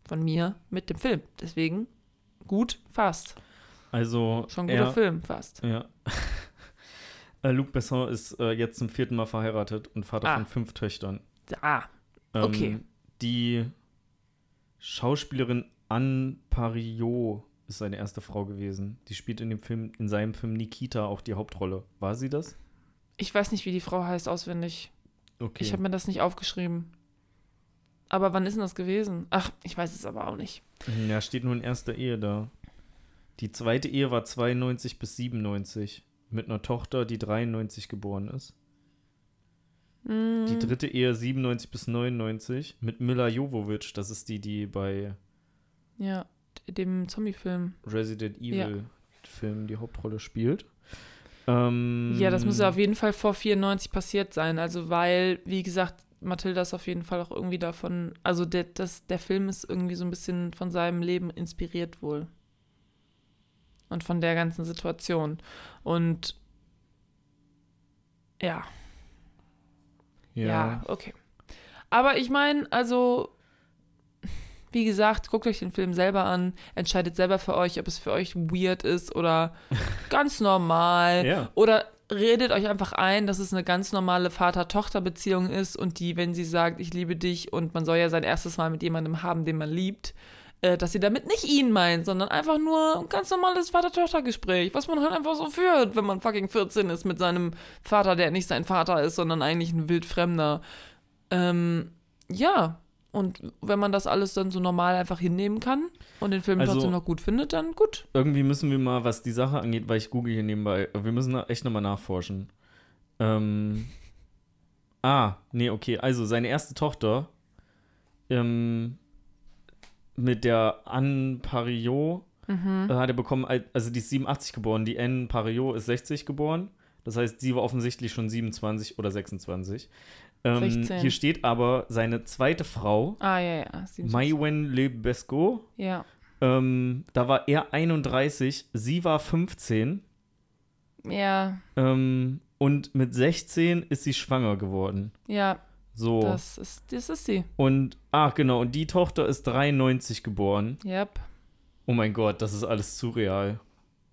von mir mit dem Film. Deswegen gut, fast. Also, Schon ein guter er, Film, fast. Ja. Äh, Luc Besson ist äh, jetzt zum vierten Mal verheiratet und Vater Ah. von fünf Töchtern. Ah, Ähm, Okay. Die Schauspielerin Anne Pariot ist seine erste Frau gewesen. Die spielt in dem Film, in seinem Film Nikita auch die Hauptrolle. War sie das? ich weiß nicht, wie die Frau heißt auswendig. Okay. Ich habe mir das nicht aufgeschrieben. Aber wann ist denn das gewesen? Ach, ich weiß es aber auch nicht. ja, steht nur in erster Ehe da. Die zweite Ehe war 92 bis 97 mit einer Tochter, die 93 geboren ist. Mm, Die dritte Ehe 97 bis 99 mit Mila Jovovich. Das ist die, die bei Ja, dem Zombie-Film. Resident Ja. Evil Film die Hauptrolle spielt. Ähm, Ja, das muss ja auf jeden Fall vor 94 passiert sein. Also, weil, wie gesagt, Mathilda ist auf jeden Fall auch irgendwie davon. Also, der, das, der Film ist irgendwie so ein bisschen von seinem Leben inspiriert wohl. Und von der ganzen Situation. Und. Ja, ja. Ja, okay. Aber ich meine, also, wie gesagt, guckt euch den Film selber an, entscheidet selber für euch, ob es für euch weird ist oder ganz normal. Ja. Oder redet euch einfach ein, dass es eine ganz normale Vater-Tochter-Beziehung ist und die, wenn sie sagt, ich liebe dich und man soll ja sein erstes Mal mit jemandem haben, den man liebt, äh, dass sie damit nicht ihn meint, sondern einfach nur ein ganz normales Vater-Tochter-Gespräch, was man halt einfach so führt, wenn man fucking 14 ist mit seinem Vater, der nicht sein Vater ist, sondern eigentlich ein wildfremder. Ähm, ja. Und wenn man das alles dann so normal einfach hinnehmen kann und den Film Also- trotzdem noch gut findet, dann gut. Irgendwie müssen wir mal, was die Sache angeht, weil ich google hier nebenbei, wir müssen echt nochmal nachforschen. Ähm. Ah, nee, okay. Also seine erste Tochter ähm, mit der Anne Pariot Mhm. äh, hat er bekommen, al- also die ist 87 geboren, die Anne Pariot ist 60 geboren. Das heißt, sie war offensichtlich schon 27 oder 26. Ähm, 16. hier steht aber seine zweite Frau, Ah, ja, ja. 27. Maïwen Le Besco. Ja. Ähm, da war er 31, sie war 15 Ja, ähm, und mit 16 ist sie schwanger geworden. ja, So. das ist, das ist sie. Und, ach genau, und die Tochter ist 93 geboren. Yep. Oh mein Gott, das ist alles surreal.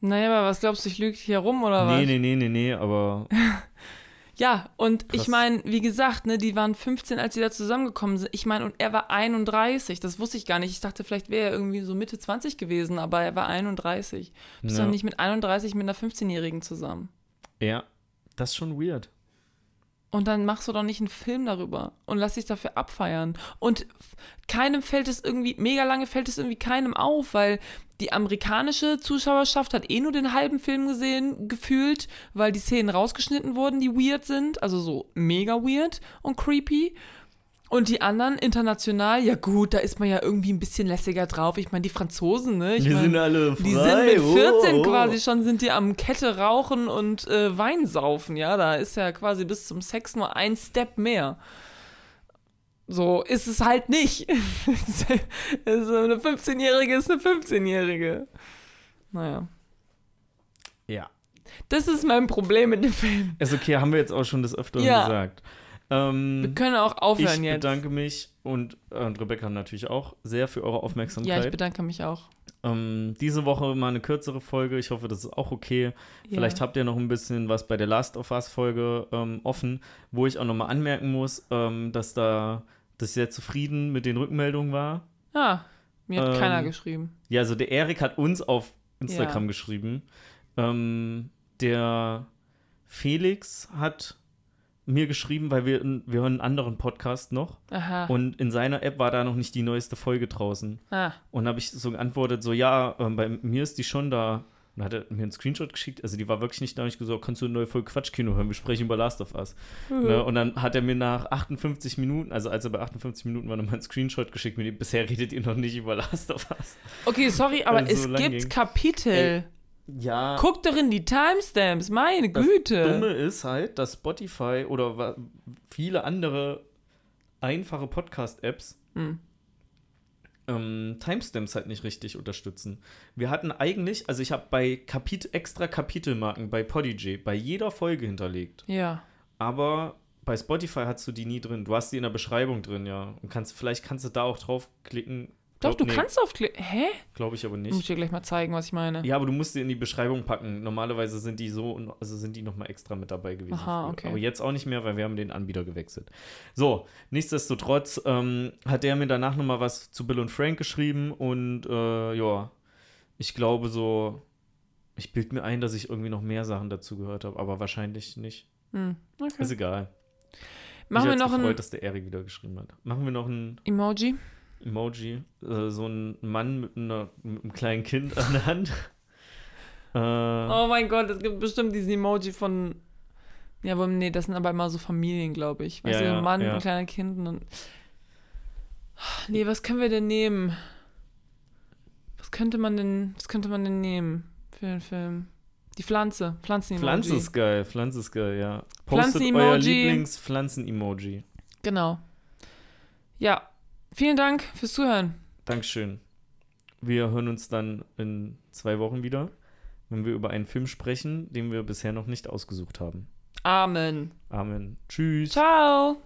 Naja, aber was glaubst du, ich lüge hier rum oder was? Nee, nee, nee, nee, nee, aber Ja, und Krass. ich meine, wie gesagt, ne, die waren 15, als sie da zusammengekommen sind. Ich meine, und er war 31. Das wusste ich gar nicht. Ich dachte, vielleicht wäre er irgendwie so Mitte 20 gewesen, aber er war 31. Du bist Ja. doch nicht mit 31 mit einer 15-Jährigen zusammen. ja, das ist schon weird. Und dann machst du doch nicht einen Film darüber und lass dich dafür abfeiern. Und keinem fällt es irgendwie, mega lange fällt es irgendwie keinem auf, weil die amerikanische Zuschauerschaft hat eh nur den halben Film gesehen, gefühlt, weil die Szenen rausgeschnitten wurden, die weird sind, also so mega weird und creepy. Und die anderen international, ja gut, da ist man ja irgendwie ein bisschen lässiger drauf. Ich meine, die Franzosen, ne? Ich Wir mein, sind alle frei. die sind mit oh, 14 oh. quasi schon, sind die am Kette rauchen und äh, Wein saufen, ja. Da ist ja quasi bis zum Sex nur ein Step mehr. So ist es halt nicht. eine 15-Jährige ist eine 15-Jährige. Naja. Ja. Das ist mein Problem mit dem Film. Ist okay, haben wir jetzt auch schon des Öfteren Ja. gesagt. Ähm, Wir können auch aufhören ich jetzt. bedanke mich und, äh, und Rebecca natürlich auch sehr für eure ja, ich Aufmerksamkeit. bedanke mich auch. ähm, diese Woche mal eine kürzere Folge. Ich hoffe, das ist auch okay. Vielleicht ja. habt ihr noch ein bisschen was bei der Last of Us Folge ähm, offen, wo ich auch nochmal anmerken muss, ähm, dass da dass ich sehr zufrieden mit den Rückmeldungen war. Ah, mir hat Ähm, keiner geschrieben. Ja, also der Erik hat uns auf Instagram Ja. geschrieben. Ähm, der Felix hat mir geschrieben, weil wir, wir hören einen anderen Podcast noch Aha. und in seiner App war da noch nicht die neueste Folge draußen. ah. Und habe ich so geantwortet, so ja, ähm, bei mir ist die schon da. Und hat er mir einen Screenshot geschickt, also die war wirklich nicht da. Und ich gesagt, kannst du eine neue Folge Quatschkino hören? Wir sprechen über Last of Us. Ne? Und dann hat er mir nach 58 Minuten, also als er bei 58 Minuten war, nochmal einen Screenshot geschickt mit dem, bisher redet ihr noch nicht über Last of Us. Okay, sorry, aber es es so lang gibt ging. Kapitel. Ja. Guck doch in die Timestamps, meine Das Güte. Dumme ist halt, dass Spotify oder viele andere einfache Podcast-Apps Hm. ähm, Timestamps halt nicht richtig unterstützen. Wir hatten eigentlich, also ich habe bei Kapit extra Kapitelmarken bei Podigy bei jeder Folge hinterlegt. Ja. Aber bei Spotify hast du die nie drin. Du hast die in der Beschreibung drin, ja. Und kannst, vielleicht kannst du da auch draufklicken. Doch, Glaub- du nee, kannst aufklicken. Hä? Glaube ich aber Muss ich nicht. dir gleich mal zeigen, was ich meine. Ja, aber du musst die in die Beschreibung packen. Normalerweise sind die so, und- also sind die nochmal extra mit dabei gewesen. Aha, okay. Aber jetzt auch nicht mehr, weil wir haben den Anbieter gewechselt. So, nichtsdestotrotz ähm, hat der mir danach nochmal was zu Bill und Frank geschrieben und äh, ja, ich glaube so, ich bild mir ein, dass ich irgendwie noch mehr Sachen dazu gehört habe, aber wahrscheinlich nicht. Hm. Okay. Ist egal. Machen wir Mich hat's noch gefreut, ein dass der Erik wieder geschrieben hat. Machen wir noch ein Emoji? Emoji, äh, so ein Mann mit, einer, mit einem kleinen Kind an der Hand. Äh, Oh mein Gott, es gibt bestimmt diesen Emoji von. Ja, aber nee, das sind aber immer so Familien, glaube ich. Weißt Ja, du, ein Mann, ja. ein kleiner Kind und. Nee, was können wir denn nehmen? Was könnte man denn, was könnte man denn nehmen für den Film? Die Pflanze, Pflanzen-Emoji. Pflanze ist geil, Pflanze ist geil, ja. Postet Pflanzen-Emoji. euer Lieblings-Pflanzen-Emoji. Genau. Ja, vielen Dank fürs Zuhören. Dankeschön. Wir hören uns dann in zwei Wochen wieder, wenn wir über einen Film sprechen, den wir bisher noch nicht ausgesucht haben. Amen. Amen. Tschüss. Ciao.